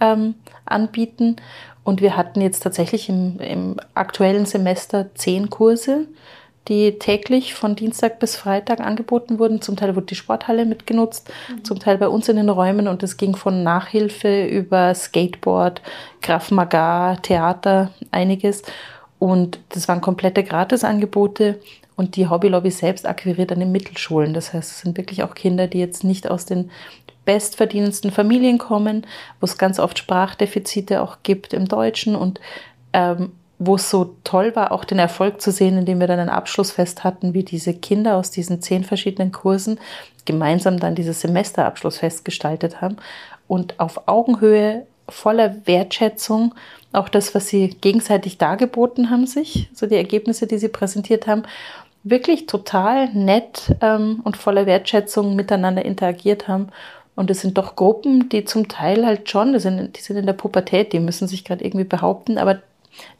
A: ähm, anbieten. Und wir hatten jetzt tatsächlich im, im aktuellen Semester zehn Kurse die täglich von Dienstag bis Freitag angeboten wurden. Zum Teil wurde die Sporthalle mitgenutzt, mhm. zum Teil bei uns in den Räumen und es ging von Nachhilfe über Skateboard, Krav Maga, Theater, einiges. Und das waren komplette Gratisangebote und die Hobby Lobby selbst akquiriert an den Mittelschulen. Das heißt, es sind wirklich auch Kinder, die jetzt nicht aus den bestverdienendsten Familien kommen, wo es ganz oft Sprachdefizite auch gibt im Deutschen und ähm, wo es so toll war, auch den Erfolg zu sehen, indem wir dann ein Abschlussfest hatten, wie diese Kinder aus diesen zehn verschiedenen Kursen gemeinsam dann dieses Semesterabschlussfest gestaltet haben und auf Augenhöhe voller Wertschätzung auch das, was sie gegenseitig dargeboten haben, sich, so die Ergebnisse, die sie präsentiert haben, wirklich total nett ähm, und voller Wertschätzung miteinander interagiert haben. Und es sind doch Gruppen, die zum Teil halt schon, die sind, die sind in der Pubertät, die müssen sich gerade irgendwie behaupten, aber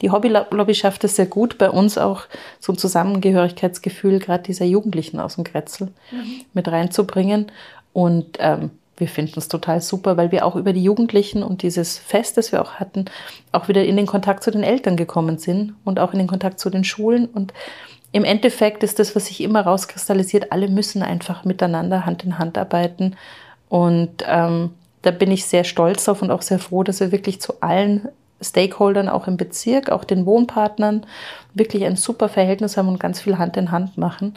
A: die Hobbylobby schafft es sehr gut, bei uns auch so ein Zusammengehörigkeitsgefühl gerade dieser Jugendlichen aus dem Kretzel mhm. mit reinzubringen. Und ähm, wir finden es total super, weil wir auch über die Jugendlichen und dieses Fest, das wir auch hatten, auch wieder in den Kontakt zu den Eltern gekommen sind und auch in den Kontakt zu den Schulen. Und im Endeffekt ist das, was sich immer rauskristallisiert, alle müssen einfach miteinander Hand in Hand arbeiten. Und ähm, da bin ich sehr stolz drauf und auch sehr froh, dass wir wirklich zu allen Stakeholdern auch im Bezirk, auch den Wohnpartnern wirklich ein super Verhältnis haben und ganz viel Hand in Hand machen,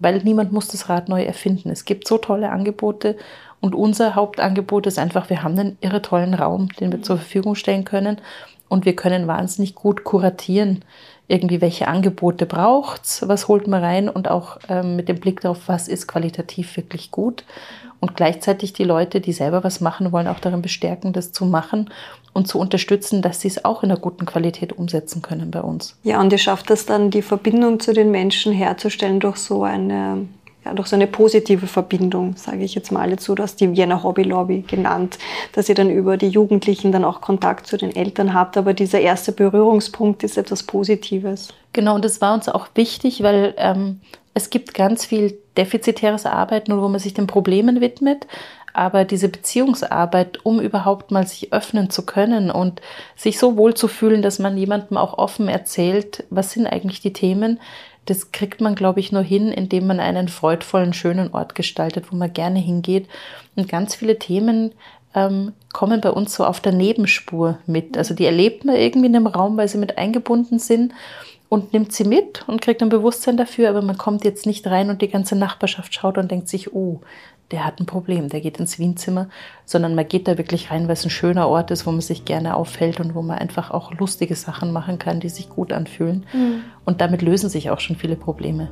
A: weil niemand muss das Rad neu erfinden. Es gibt so tolle Angebote und unser Hauptangebot ist einfach, wir haben einen irre tollen Raum, den wir zur Verfügung stellen können und wir können wahnsinnig gut kuratieren, irgendwie welche Angebote braucht's, was holt man rein und auch ähm, mit dem Blick darauf, was ist qualitativ wirklich gut und gleichzeitig die Leute, die selber was machen wollen, auch darin bestärken, das zu machen und zu unterstützen, dass sie es auch in einer guten Qualität umsetzen können bei uns.
B: Ja, und ihr schafft es dann, die Verbindung zu den Menschen herzustellen durch so eine ja, durch so eine positive Verbindung, sage ich jetzt mal dazu, dass die Vienna Hobby Lobby genannt, dass ihr dann über die Jugendlichen dann auch Kontakt zu den Eltern habt, aber dieser erste Berührungspunkt ist etwas Positives.
A: Genau, und das war uns auch wichtig, weil ähm, es gibt ganz viel defizitäres Arbeiten, wo man sich den Problemen widmet, aber diese Beziehungsarbeit, um überhaupt mal sich öffnen zu können und sich so wohl zu fühlen, dass man jemandem auch offen erzählt, was sind eigentlich die Themen, das kriegt man, glaube ich, nur hin, indem man einen freudvollen, schönen Ort gestaltet, wo man gerne hingeht. Und ganz viele Themen ähm, kommen bei uns so auf der Nebenspur mit. Also die erlebt man irgendwie in dem Raum, weil sie mit eingebunden sind und nimmt sie mit und kriegt ein Bewusstsein dafür, aber man kommt jetzt nicht rein und die ganze Nachbarschaft schaut und denkt sich, oh, der hat ein Problem, der geht ins Wienzimmer, sondern man geht da wirklich rein, weil es ein schöner Ort ist, wo man sich gerne auffällt und wo man einfach auch lustige Sachen machen kann, die sich gut anfühlen. Mhm. Und damit lösen sich auch schon viele Probleme.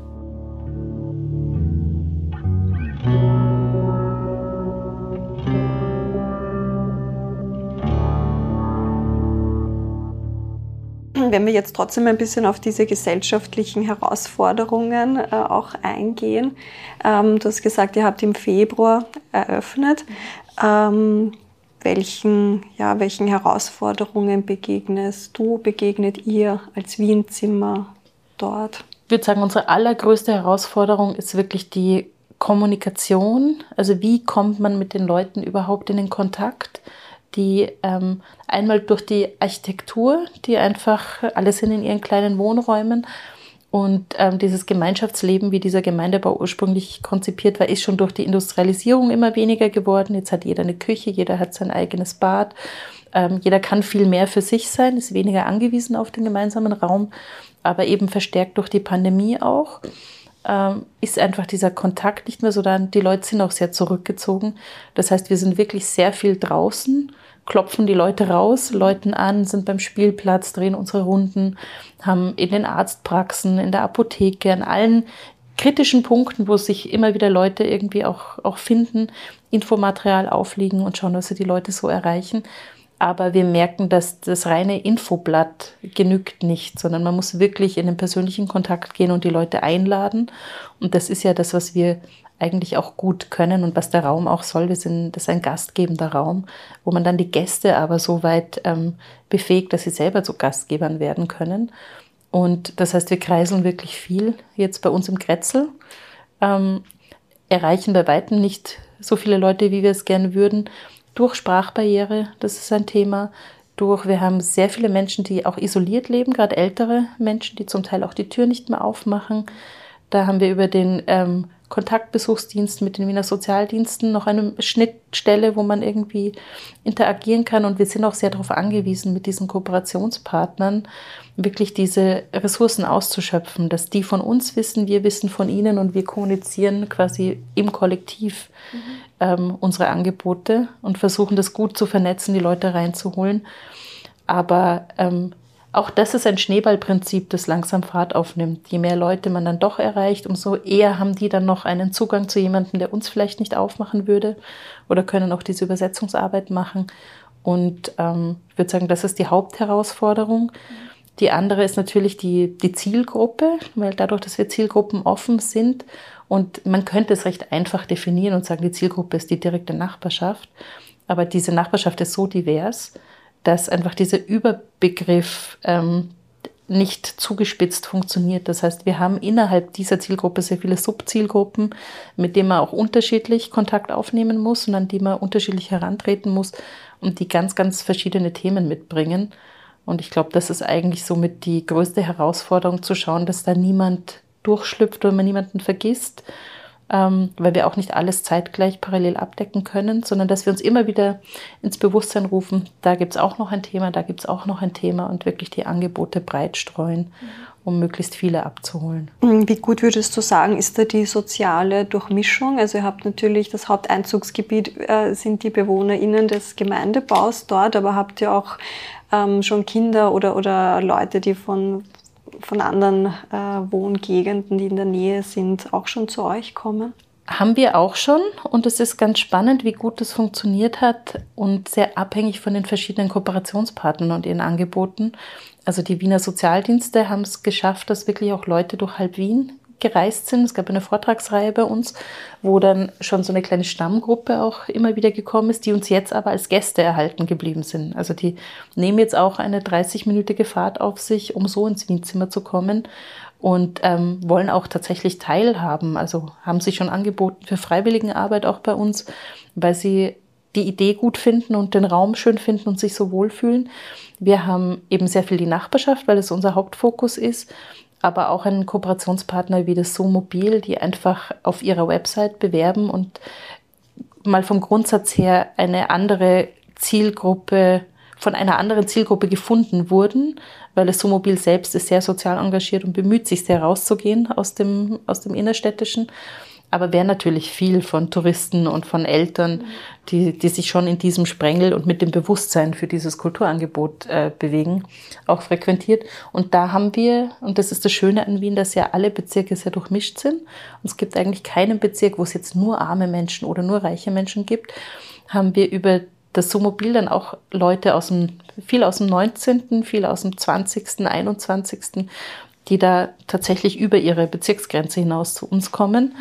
B: Wenn wir jetzt trotzdem ein bisschen auf diese gesellschaftlichen Herausforderungen äh, auch eingehen. Ähm, du hast gesagt, ihr habt im Februar eröffnet. Ähm, welchen, ja, welchen Herausforderungen begegnest du, begegnet ihr als Wienzimmer dort?
A: Ich würde sagen, unsere allergrößte Herausforderung ist wirklich die Kommunikation. Also wie kommt man mit den Leuten überhaupt in den Kontakt? Die ähm, einmal durch die Architektur, die einfach, alle sind in ihren kleinen Wohnräumen und ähm, dieses Gemeinschaftsleben, wie dieser Gemeindebau ursprünglich konzipiert war, ist schon durch die Industrialisierung immer weniger geworden. Jetzt hat jeder eine Küche, jeder hat sein eigenes Bad, ähm, jeder kann viel mehr für sich sein, ist weniger angewiesen auf den gemeinsamen Raum, aber eben verstärkt durch die Pandemie auch ähm, ist einfach dieser Kontakt nicht mehr so da. Die Leute sind auch sehr zurückgezogen. Das heißt, wir sind wirklich sehr viel draußen klopfen die Leute raus, läuten an, sind beim Spielplatz, drehen unsere Runden, haben in den Arztpraxen, in der Apotheke, an allen kritischen Punkten, wo sich immer wieder Leute irgendwie auch, auch finden, Infomaterial aufliegen und schauen, was sie die Leute so erreichen. Aber wir merken, dass das reine Infoblatt genügt nicht, sondern man muss wirklich in den persönlichen Kontakt gehen und die Leute einladen. Und das ist ja das, was wir eigentlich auch gut können und was der Raum auch soll. Wir sind, das ist ein gastgebender Raum, wo man dann die Gäste aber so weit ähm, befähigt, dass sie selber zu Gastgebern werden können. Und das heißt, wir kreiseln wirklich viel jetzt bei uns im Kretzel, ähm, erreichen bei weitem nicht so viele Leute, wie wir es gerne würden. Durch Sprachbarriere, das ist ein Thema. Durch, wir haben sehr viele Menschen, die auch isoliert leben, gerade ältere Menschen, die zum Teil auch die Tür nicht mehr aufmachen. Da haben wir über den ähm, Kontaktbesuchsdienst mit den Wiener Sozialdiensten noch eine Schnittstelle, wo man irgendwie interagieren kann. Und wir sind auch sehr darauf angewiesen, mit diesen Kooperationspartnern wirklich diese Ressourcen auszuschöpfen, dass die von uns wissen, wir wissen von ihnen und wir kommunizieren quasi im Kollektiv mhm. ähm, unsere Angebote und versuchen das gut zu vernetzen, die Leute reinzuholen. Aber ähm, auch das ist ein Schneeballprinzip, das langsam Fahrt aufnimmt. Je mehr Leute man dann doch erreicht, umso eher haben die dann noch einen Zugang zu jemandem, der uns vielleicht nicht aufmachen würde oder können auch diese Übersetzungsarbeit machen. Und ähm, ich würde sagen, das ist die Hauptherausforderung. Die andere ist natürlich die, die Zielgruppe, weil dadurch, dass wir Zielgruppen offen sind und man könnte es recht einfach definieren und sagen, die Zielgruppe ist die direkte Nachbarschaft. Aber diese Nachbarschaft ist so divers, dass einfach dieser Überbegriff ähm, nicht zugespitzt funktioniert. Das heißt, wir haben innerhalb dieser Zielgruppe sehr viele Subzielgruppen, mit denen man auch unterschiedlich Kontakt aufnehmen muss und an die man unterschiedlich herantreten muss und die ganz, ganz verschiedene Themen mitbringen. Und ich glaube, das ist eigentlich somit die größte Herausforderung zu schauen, dass da niemand durchschlüpft oder man niemanden vergisst ähm, weil wir auch nicht alles zeitgleich parallel abdecken können, sondern dass wir uns immer wieder ins Bewusstsein rufen, da gibt es auch noch ein Thema, da gibt es auch noch ein Thema und wirklich die Angebote breit streuen, um möglichst viele abzuholen.
B: Wie gut würdest du sagen, ist da die soziale Durchmischung? Also ihr habt natürlich das Haupteinzugsgebiet äh, sind die BewohnerInnen des Gemeindebaus dort, aber habt ihr auch ähm, schon Kinder oder, oder Leute, die von von anderen äh, Wohngegenden, die in der Nähe sind, auch schon zu euch kommen?
A: Haben wir auch schon und es ist ganz spannend, wie gut das funktioniert hat und sehr abhängig von den verschiedenen Kooperationspartnern und ihren Angeboten. Also die Wiener Sozialdienste haben es geschafft, dass wirklich auch Leute durch halb Wien gereist sind. Es gab eine Vortragsreihe bei uns, wo dann schon so eine kleine Stammgruppe auch immer wieder gekommen ist, die uns jetzt aber als Gäste erhalten geblieben sind. Also die nehmen jetzt auch eine 30-minütige Fahrt auf sich, um so ins Wienzimmer zu kommen und ähm, wollen auch tatsächlich teilhaben. Also haben sich schon angeboten für Freiwilligenarbeit auch bei uns, weil sie die Idee gut finden und den Raum schön finden und sich so wohlfühlen. Wir haben eben sehr viel die Nachbarschaft, weil es unser Hauptfokus ist, aber auch einen Kooperationspartner wie das Somobil, die einfach auf ihrer Website bewerben und mal vom Grundsatz her eine andere Zielgruppe von einer anderen Zielgruppe gefunden wurden, weil das Somobil selbst ist sehr sozial engagiert und bemüht sich sehr rauszugehen aus dem, aus dem Innerstädtischen aber wäre natürlich viel von Touristen und von Eltern, die, die sich schon in diesem Sprengel und mit dem Bewusstsein für dieses Kulturangebot äh, bewegen, auch frequentiert. Und da haben wir, und das ist das Schöne an Wien, dass ja alle Bezirke sehr durchmischt sind. Und es gibt eigentlich keinen Bezirk, wo es jetzt nur arme Menschen oder nur reiche Menschen gibt, haben wir über das Somobil dann auch Leute aus dem, viel aus dem 19., viel aus dem 20., 21., die da tatsächlich über ihre Bezirksgrenze hinaus zu uns kommen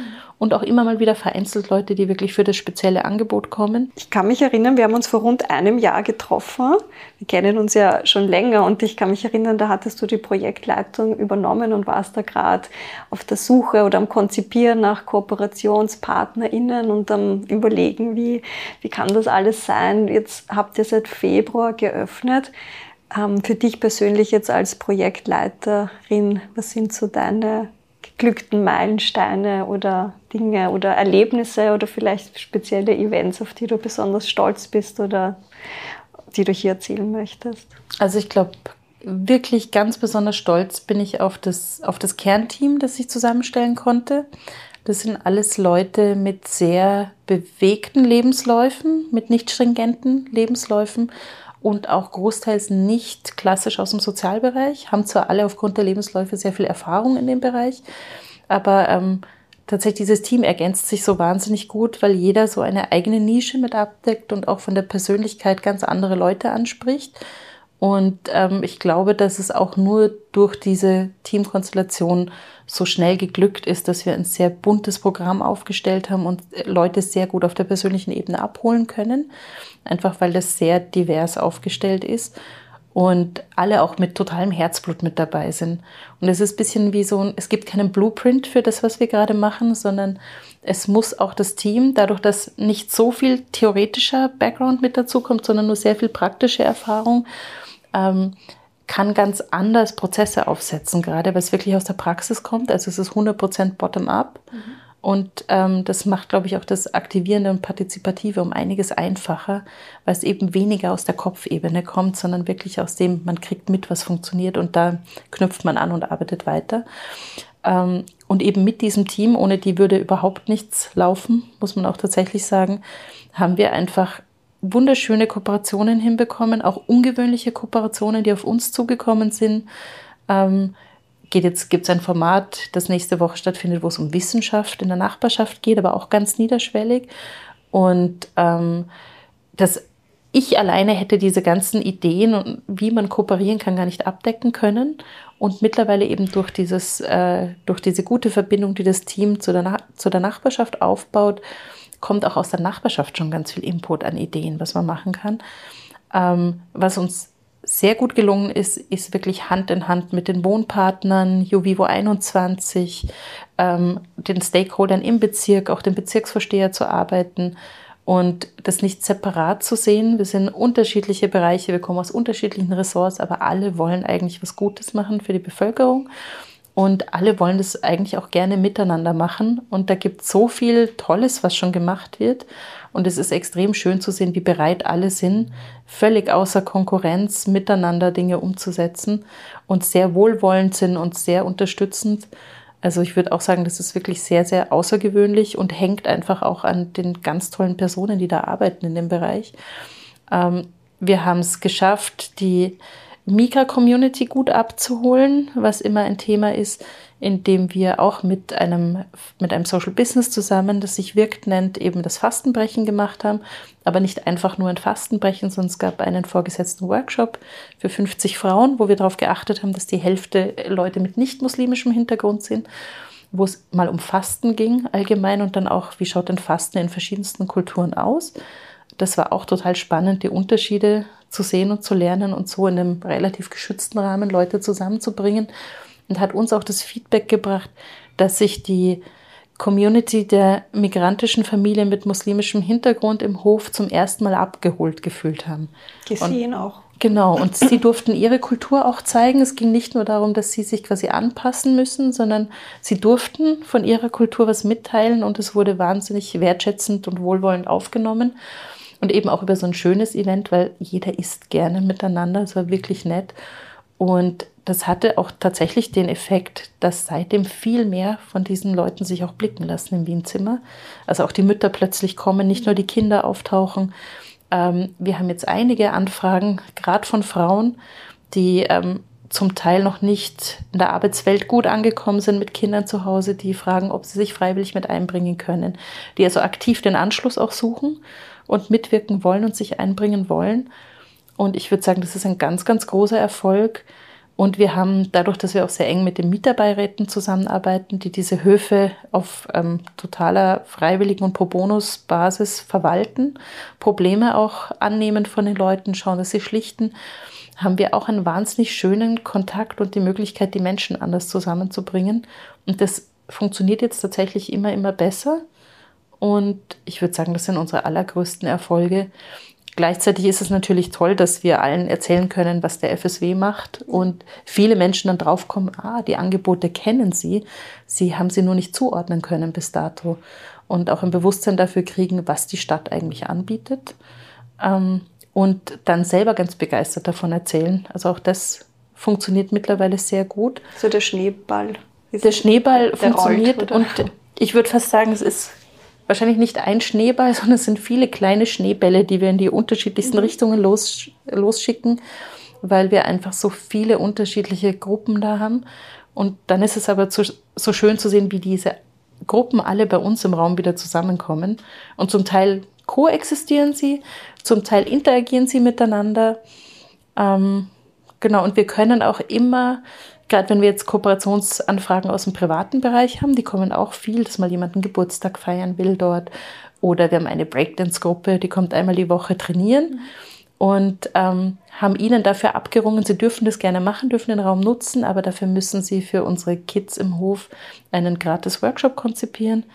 A: und auch immer mal wieder vereinzelt Leute, die wirklich für das spezielle Angebot kommen.
B: Ich kann mich erinnern, wir haben uns vor rund einem Jahr getroffen. Wir kennen uns ja schon länger und ich kann mich erinnern, da hattest du die Projektleitung übernommen und warst da gerade auf der Suche oder am Konzipieren nach KooperationspartnerInnen und am Überlegen, wie, wie kann das alles sein. Jetzt habt ihr seit Februar geöffnet. Ähm, für dich persönlich jetzt als Projektleiterin, was sind so deine geglückten Meilensteine oder Dinge oder Erlebnisse oder vielleicht spezielle Events, auf die du besonders stolz bist oder die du hier erzählen möchtest?
A: Also ich glaube, wirklich ganz besonders stolz bin ich auf das, auf das Kernteam, das ich zusammenstellen konnte. Das sind alles Leute mit sehr bewegten Lebensläufen, mit nicht stringenten Lebensläufen und auch großteils nicht klassisch aus dem Sozialbereich, haben zwar alle aufgrund der Lebensläufe sehr viel Erfahrung in dem Bereich, aber ähm, tatsächlich dieses Team ergänzt sich so wahnsinnig gut, weil jeder so eine eigene Nische mit abdeckt und auch von der Persönlichkeit ganz andere Leute anspricht. Und ähm, ich glaube, dass es auch nur durch diese Teamkonstellation so schnell geglückt ist, dass wir ein sehr buntes Programm aufgestellt haben und Leute sehr gut auf der persönlichen Ebene abholen können. Einfach weil das sehr divers aufgestellt ist und alle auch mit totalem Herzblut mit dabei sind. Und es ist ein bisschen wie so ein, es gibt keinen Blueprint für das, was wir gerade machen, sondern es muss auch das Team, dadurch, dass nicht so viel theoretischer Background mit dazu kommt, sondern nur sehr viel praktische Erfahrung, ähm, kann ganz anders Prozesse aufsetzen, gerade weil es wirklich aus der Praxis kommt. Also es ist 100% bottom-up. Mhm. Und ähm, das macht, glaube ich, auch das Aktivierende und Partizipative um einiges einfacher, weil es eben weniger aus der Kopfebene kommt, sondern wirklich aus dem, man kriegt mit, was funktioniert und da knüpft man an und arbeitet weiter. Ähm, und eben mit diesem Team, ohne die würde überhaupt nichts laufen, muss man auch tatsächlich sagen, haben wir einfach wunderschöne Kooperationen hinbekommen, auch ungewöhnliche Kooperationen, die auf uns zugekommen sind. Ähm, geht jetzt gibt es ein Format, das nächste Woche stattfindet, wo es um Wissenschaft in der Nachbarschaft geht, aber auch ganz niederschwellig. Und ähm, das ich alleine hätte diese ganzen Ideen und wie man kooperieren kann, gar nicht abdecken können. Und mittlerweile eben durch dieses, äh, durch diese gute Verbindung, die das Team zu der, zu der Nachbarschaft aufbaut, kommt auch aus der Nachbarschaft schon ganz viel Input an Ideen, was man machen kann. Ähm, was uns sehr gut gelungen ist, ist wirklich Hand in Hand mit den Wohnpartnern, Juvivo 21, ähm, den Stakeholdern im Bezirk, auch dem Bezirksvorsteher zu arbeiten und das nicht separat zu sehen. Wir sind unterschiedliche Bereiche, wir kommen aus unterschiedlichen Ressorts, aber alle wollen eigentlich was Gutes machen für die Bevölkerung. Und alle wollen das eigentlich auch gerne miteinander machen. Und da gibt es so viel Tolles, was schon gemacht wird. Und es ist extrem schön zu sehen, wie bereit alle sind, völlig außer Konkurrenz miteinander Dinge umzusetzen und sehr wohlwollend sind und sehr unterstützend. Also ich würde auch sagen, das ist wirklich sehr, sehr außergewöhnlich und hängt einfach auch an den ganz tollen Personen, die da arbeiten in dem Bereich. Ähm, wir haben es geschafft, die Mika-Community gut abzuholen, was immer ein Thema ist, in dem wir auch mit einem, mit einem Social Business zusammen, das sich wirkt nennt, eben das Fastenbrechen gemacht haben. Aber nicht einfach nur ein Fastenbrechen, sondern es gab einen vorgesetzten Workshop für 50 Frauen, wo wir darauf geachtet haben, dass die Hälfte Leute mit nicht muslimischem Hintergrund sind wo es mal um Fasten ging allgemein und dann auch, wie schaut denn Fasten in verschiedensten Kulturen aus. Das war auch total spannend, die Unterschiede zu sehen und zu lernen und so in einem relativ geschützten Rahmen Leute zusammenzubringen und hat uns auch das Feedback gebracht, dass sich die Community der migrantischen Familien mit muslimischem Hintergrund im Hof zum ersten Mal abgeholt gefühlt haben.
B: Gesehen und, auch.
A: Genau, und sie durften ihre Kultur auch zeigen. Es ging nicht nur darum, dass sie sich quasi anpassen müssen, sondern sie durften von ihrer Kultur was mitteilen und es wurde wahnsinnig wertschätzend und wohlwollend aufgenommen. Und eben auch über so ein schönes Event, weil jeder isst gerne miteinander. Es war wirklich nett. Und das hatte auch tatsächlich den Effekt, dass seitdem viel mehr von diesen Leuten sich auch blicken lassen im Wienzimmer. Also auch die Mütter plötzlich kommen, nicht nur die Kinder auftauchen. Ähm, wir haben jetzt einige Anfragen, gerade von Frauen, die ähm, zum Teil noch nicht in der Arbeitswelt gut angekommen sind mit Kindern zu Hause, die fragen, ob sie sich freiwillig mit einbringen können, die also aktiv den Anschluss auch suchen und mitwirken wollen und sich einbringen wollen. Und ich würde sagen, das ist ein ganz, ganz großer Erfolg. Und wir haben dadurch, dass wir auch sehr eng mit den Mieterbeiräten zusammenarbeiten, die diese Höfe auf ähm, totaler Freiwilligen- und Pro-Bonus-Basis verwalten, Probleme auch annehmen von den Leuten, schauen, dass sie schlichten, haben wir auch einen wahnsinnig schönen Kontakt und die Möglichkeit, die Menschen anders zusammenzubringen. Und das funktioniert jetzt tatsächlich immer, immer besser. Und ich würde sagen, das sind unsere allergrößten Erfolge. Gleichzeitig ist es natürlich toll, dass wir allen erzählen können, was der FSW macht und viele Menschen dann draufkommen, ah, die Angebote kennen sie, sie haben sie nur nicht zuordnen können bis dato und auch ein Bewusstsein dafür kriegen, was die Stadt eigentlich anbietet ähm, und dann selber ganz begeistert davon erzählen. Also auch das funktioniert mittlerweile sehr gut.
B: So der Schneeball.
A: Der Schneeball der funktioniert rollt, und ich würde fast sagen, es ist wahrscheinlich nicht ein Schneeball, sondern es sind viele kleine Schneebälle, die wir in die unterschiedlichsten mhm. Richtungen los, losschicken, weil wir einfach so viele unterschiedliche Gruppen da haben. Und dann ist es aber zu, so schön zu sehen, wie diese Gruppen alle bei uns im Raum wieder zusammenkommen. Und zum Teil koexistieren sie, zum Teil interagieren sie miteinander. Ähm, genau, und wir können auch immer gerade wenn wir jetzt Kooperationsanfragen aus dem privaten Bereich haben, die kommen auch viel, dass mal jemand einen Geburtstag feiern will dort. Oder wir haben eine Breakdance-Gruppe, die kommt einmal die Woche trainieren und ähm, haben ihnen dafür abgerungen, sie dürfen das gerne machen, dürfen den Raum nutzen, aber dafür müssen sie für unsere Kids im Hof einen gratis Workshop konzipieren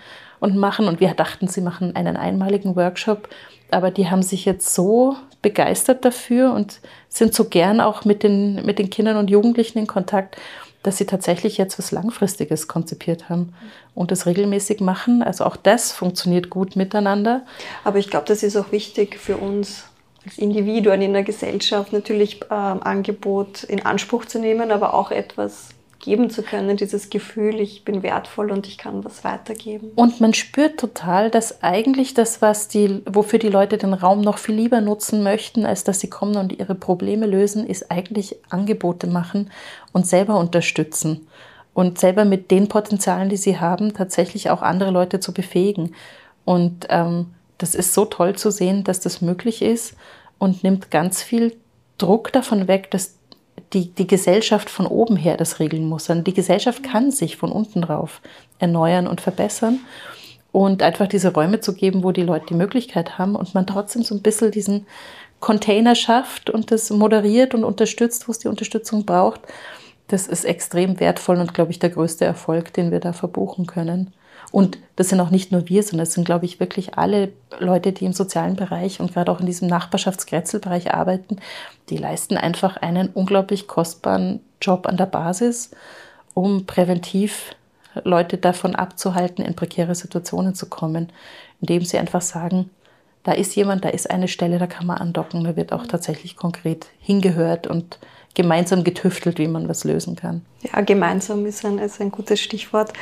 A: und machen. Und wir dachten, sie machen einen einmaligen Workshop, aber die haben sich jetzt so begeistert dafür und sind so gern auch mit den, mit den Kindern und Jugendlichen in Kontakt, dass sie tatsächlich jetzt was Langfristiges konzipiert haben und das regelmäßig machen. Also auch das funktioniert gut miteinander.
B: Aber ich glaube, das ist auch wichtig für uns als Individuen in der Gesellschaft natürlich ähm, Angebot in Anspruch zu nehmen, aber auch etwas geben zu können, dieses Gefühl, ich bin wertvoll und ich kann was weitergeben.
A: Und man spürt total, dass eigentlich das, was die, wofür die Leute den Raum noch viel lieber nutzen möchten, als dass sie kommen und ihre Probleme lösen, ist eigentlich Angebote machen und selber unterstützen und selber mit den Potenzialen, die sie haben, tatsächlich auch andere Leute zu befähigen. Und ähm, das ist so toll zu sehen, dass das möglich ist und nimmt ganz viel Druck davon weg, dass die, die Gesellschaft von oben her das regeln muss, sondern die Gesellschaft kann sich von unten drauf erneuern und verbessern und einfach diese Räume zu geben, wo die Leute die Möglichkeit haben und man trotzdem so ein bisschen diesen Container schafft und das moderiert und unterstützt, wo es die Unterstützung braucht. Das ist extrem wertvoll und, glaube ich, der größte Erfolg, den wir da verbuchen können. Und das sind auch nicht nur wir, sondern es sind, glaube ich, wirklich alle Leute, die im sozialen Bereich und gerade auch in diesem Nachbarschaftsgrätzelbereich arbeiten, die leisten einfach einen unglaublich kostbaren Job an der Basis, um präventiv Leute davon abzuhalten, in prekäre Situationen zu kommen, indem sie einfach sagen, da ist jemand, da ist eine Stelle, da kann man andocken, da wird auch tatsächlich konkret hingehört und gemeinsam getüftelt, wie man was lösen kann.
B: Ja, gemeinsam ist ein, ist ein gutes Stichwort.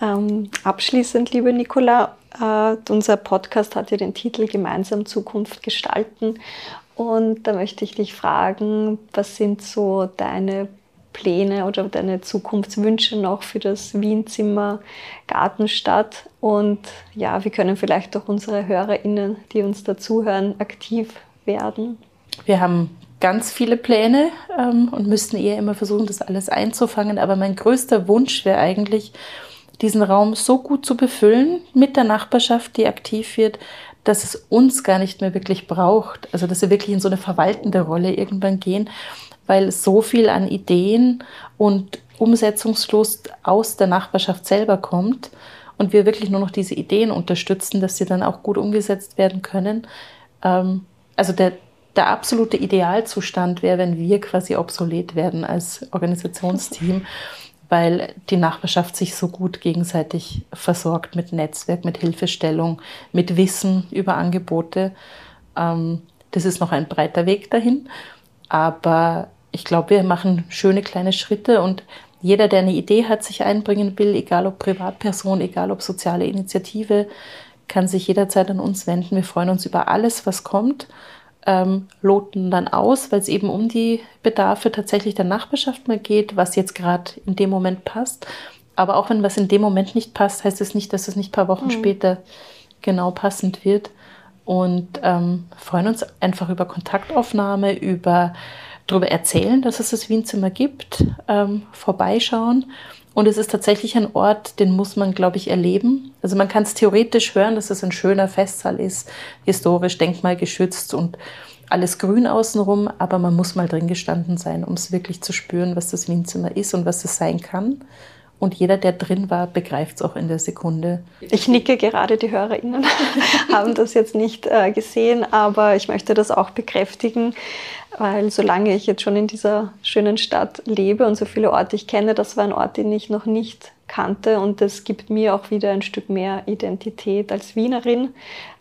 B: Ähm, abschließend, liebe Nicola, äh, unser Podcast hat ja den Titel Gemeinsam Zukunft gestalten. Und da möchte ich dich fragen, was sind so deine Pläne oder deine Zukunftswünsche noch für das Wienzimmer Gartenstadt? Und ja, wie können vielleicht auch unsere HörerInnen, die uns dazuhören, aktiv werden?
A: Wir haben ganz viele Pläne ähm, und müssten eher immer versuchen, das alles einzufangen. Aber mein größter Wunsch wäre eigentlich, diesen Raum so gut zu befüllen mit der Nachbarschaft, die aktiv wird, dass es uns gar nicht mehr wirklich braucht. Also dass wir wirklich in so eine verwaltende Rolle irgendwann gehen, weil so viel an Ideen und Umsetzungslust aus der Nachbarschaft selber kommt und wir wirklich nur noch diese Ideen unterstützen, dass sie dann auch gut umgesetzt werden können. Ähm, also der, der absolute Idealzustand wäre, wenn wir quasi obsolet werden als Organisationsteam, weil die Nachbarschaft sich so gut gegenseitig versorgt mit Netzwerk, mit Hilfestellung, mit Wissen über Angebote. Ähm, das ist noch ein breiter Weg dahin, aber ich glaube, wir machen schöne kleine Schritte und jeder, der eine Idee hat, sich einbringen will, egal ob Privatperson, egal ob soziale Initiative, kann sich jederzeit an uns wenden. Wir freuen uns über alles, was kommt, ähm, loten dann aus, weil es eben um die Bedarfe tatsächlich der Nachbarschaft mal geht, was jetzt gerade in dem Moment passt. Aber auch wenn was in dem Moment nicht passt, heißt es das nicht, dass es nicht ein paar Wochen mhm. später genau passend wird. Und ähm, freuen uns einfach über Kontaktaufnahme, über darüber erzählen, dass es das Wienzimmer gibt, ähm, vorbeischauen. Und es ist tatsächlich ein Ort, den muss man, glaube ich, erleben. Also man kann es theoretisch hören, dass es ein schöner Festsaal ist, historisch denkmalgeschützt und alles grün außenrum, aber man muss mal drin gestanden sein, um es wirklich zu spüren, was das Wienzimmer ist und was es sein kann. Und jeder, der drin war, begreift es auch in der Sekunde.
B: Ich nicke gerade, die HörerInnen haben das jetzt nicht äh, gesehen, aber ich möchte das auch bekräftigen, weil solange ich jetzt schon in dieser schönen Stadt lebe und so viele Orte ich kenne, das war ein Ort, den ich noch nicht kannte und das gibt mir auch wieder ein Stück mehr Identität als Wienerin,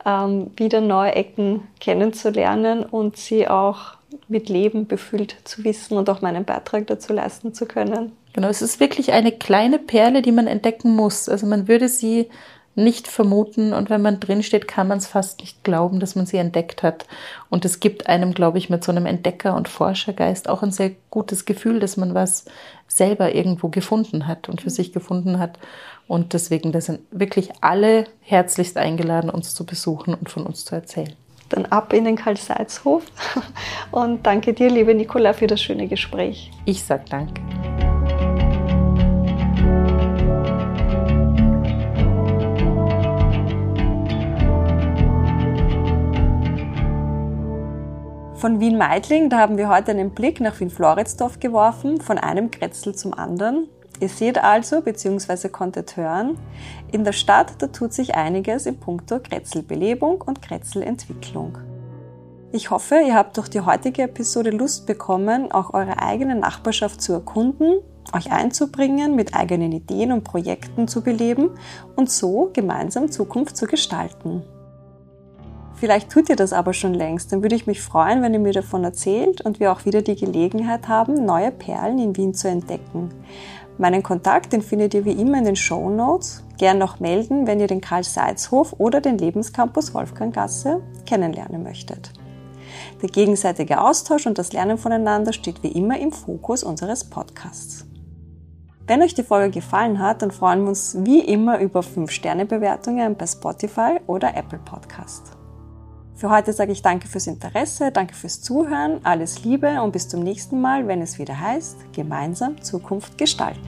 B: ähm, wieder neue Ecken kennenzulernen und sie auch mit Leben befüllt zu wissen und auch meinen Beitrag dazu leisten zu können.
A: Genau, es ist wirklich eine kleine Perle, die man entdecken muss. Also man würde sie nicht vermuten und wenn man drinsteht, kann man es fast nicht glauben, dass man sie entdeckt hat. Und es gibt einem, glaube ich, mit so einem Entdecker- und Forschergeist auch ein sehr gutes Gefühl, dass man was selber irgendwo gefunden hat und für sich gefunden hat. Und deswegen, da sind wirklich alle herzlichst eingeladen, uns zu besuchen und von uns zu erzählen.
B: Dann ab in den Karl-Seitz-Hof. Und danke dir, liebe Nicola, für das schöne Gespräch.
A: Ich sage danke.
B: Von Wien-Meidling, da haben wir heute einen Blick nach Wien-Floridsdorf geworfen, von einem Kretzel zum anderen. Ihr seht also, beziehungsweise konntet hören, in der Stadt, da tut sich einiges in puncto Kretzelbelebung und Kretzelentwicklung. Ich hoffe, ihr habt durch die heutige Episode Lust bekommen, auch eure eigene Nachbarschaft zu erkunden, euch einzubringen, mit eigenen Ideen und Projekten zu beleben und so gemeinsam Zukunft zu gestalten. Vielleicht tut ihr das aber schon längst. Dann würde ich mich freuen, wenn ihr mir davon erzählt und wir auch wieder die Gelegenheit haben, neue Perlen in Wien zu entdecken. Meinen Kontakt, den findet ihr wie immer in den Show Notes. Gern noch melden, wenn ihr den Karl-Seitz-Hof oder den Lebenscampus Wolfganggasse kennenlernen möchtet. Der gegenseitige Austausch und das Lernen voneinander steht wie immer im Fokus unseres Podcasts. Wenn euch die Folge gefallen hat, dann freuen wir uns wie immer über 5-Sterne-Bewertungen bei Spotify oder Apple Podcast. Für heute sage ich danke fürs Interesse, danke fürs Zuhören, alles Liebe und bis zum nächsten Mal, wenn es wieder heißt, gemeinsam Zukunft gestalten.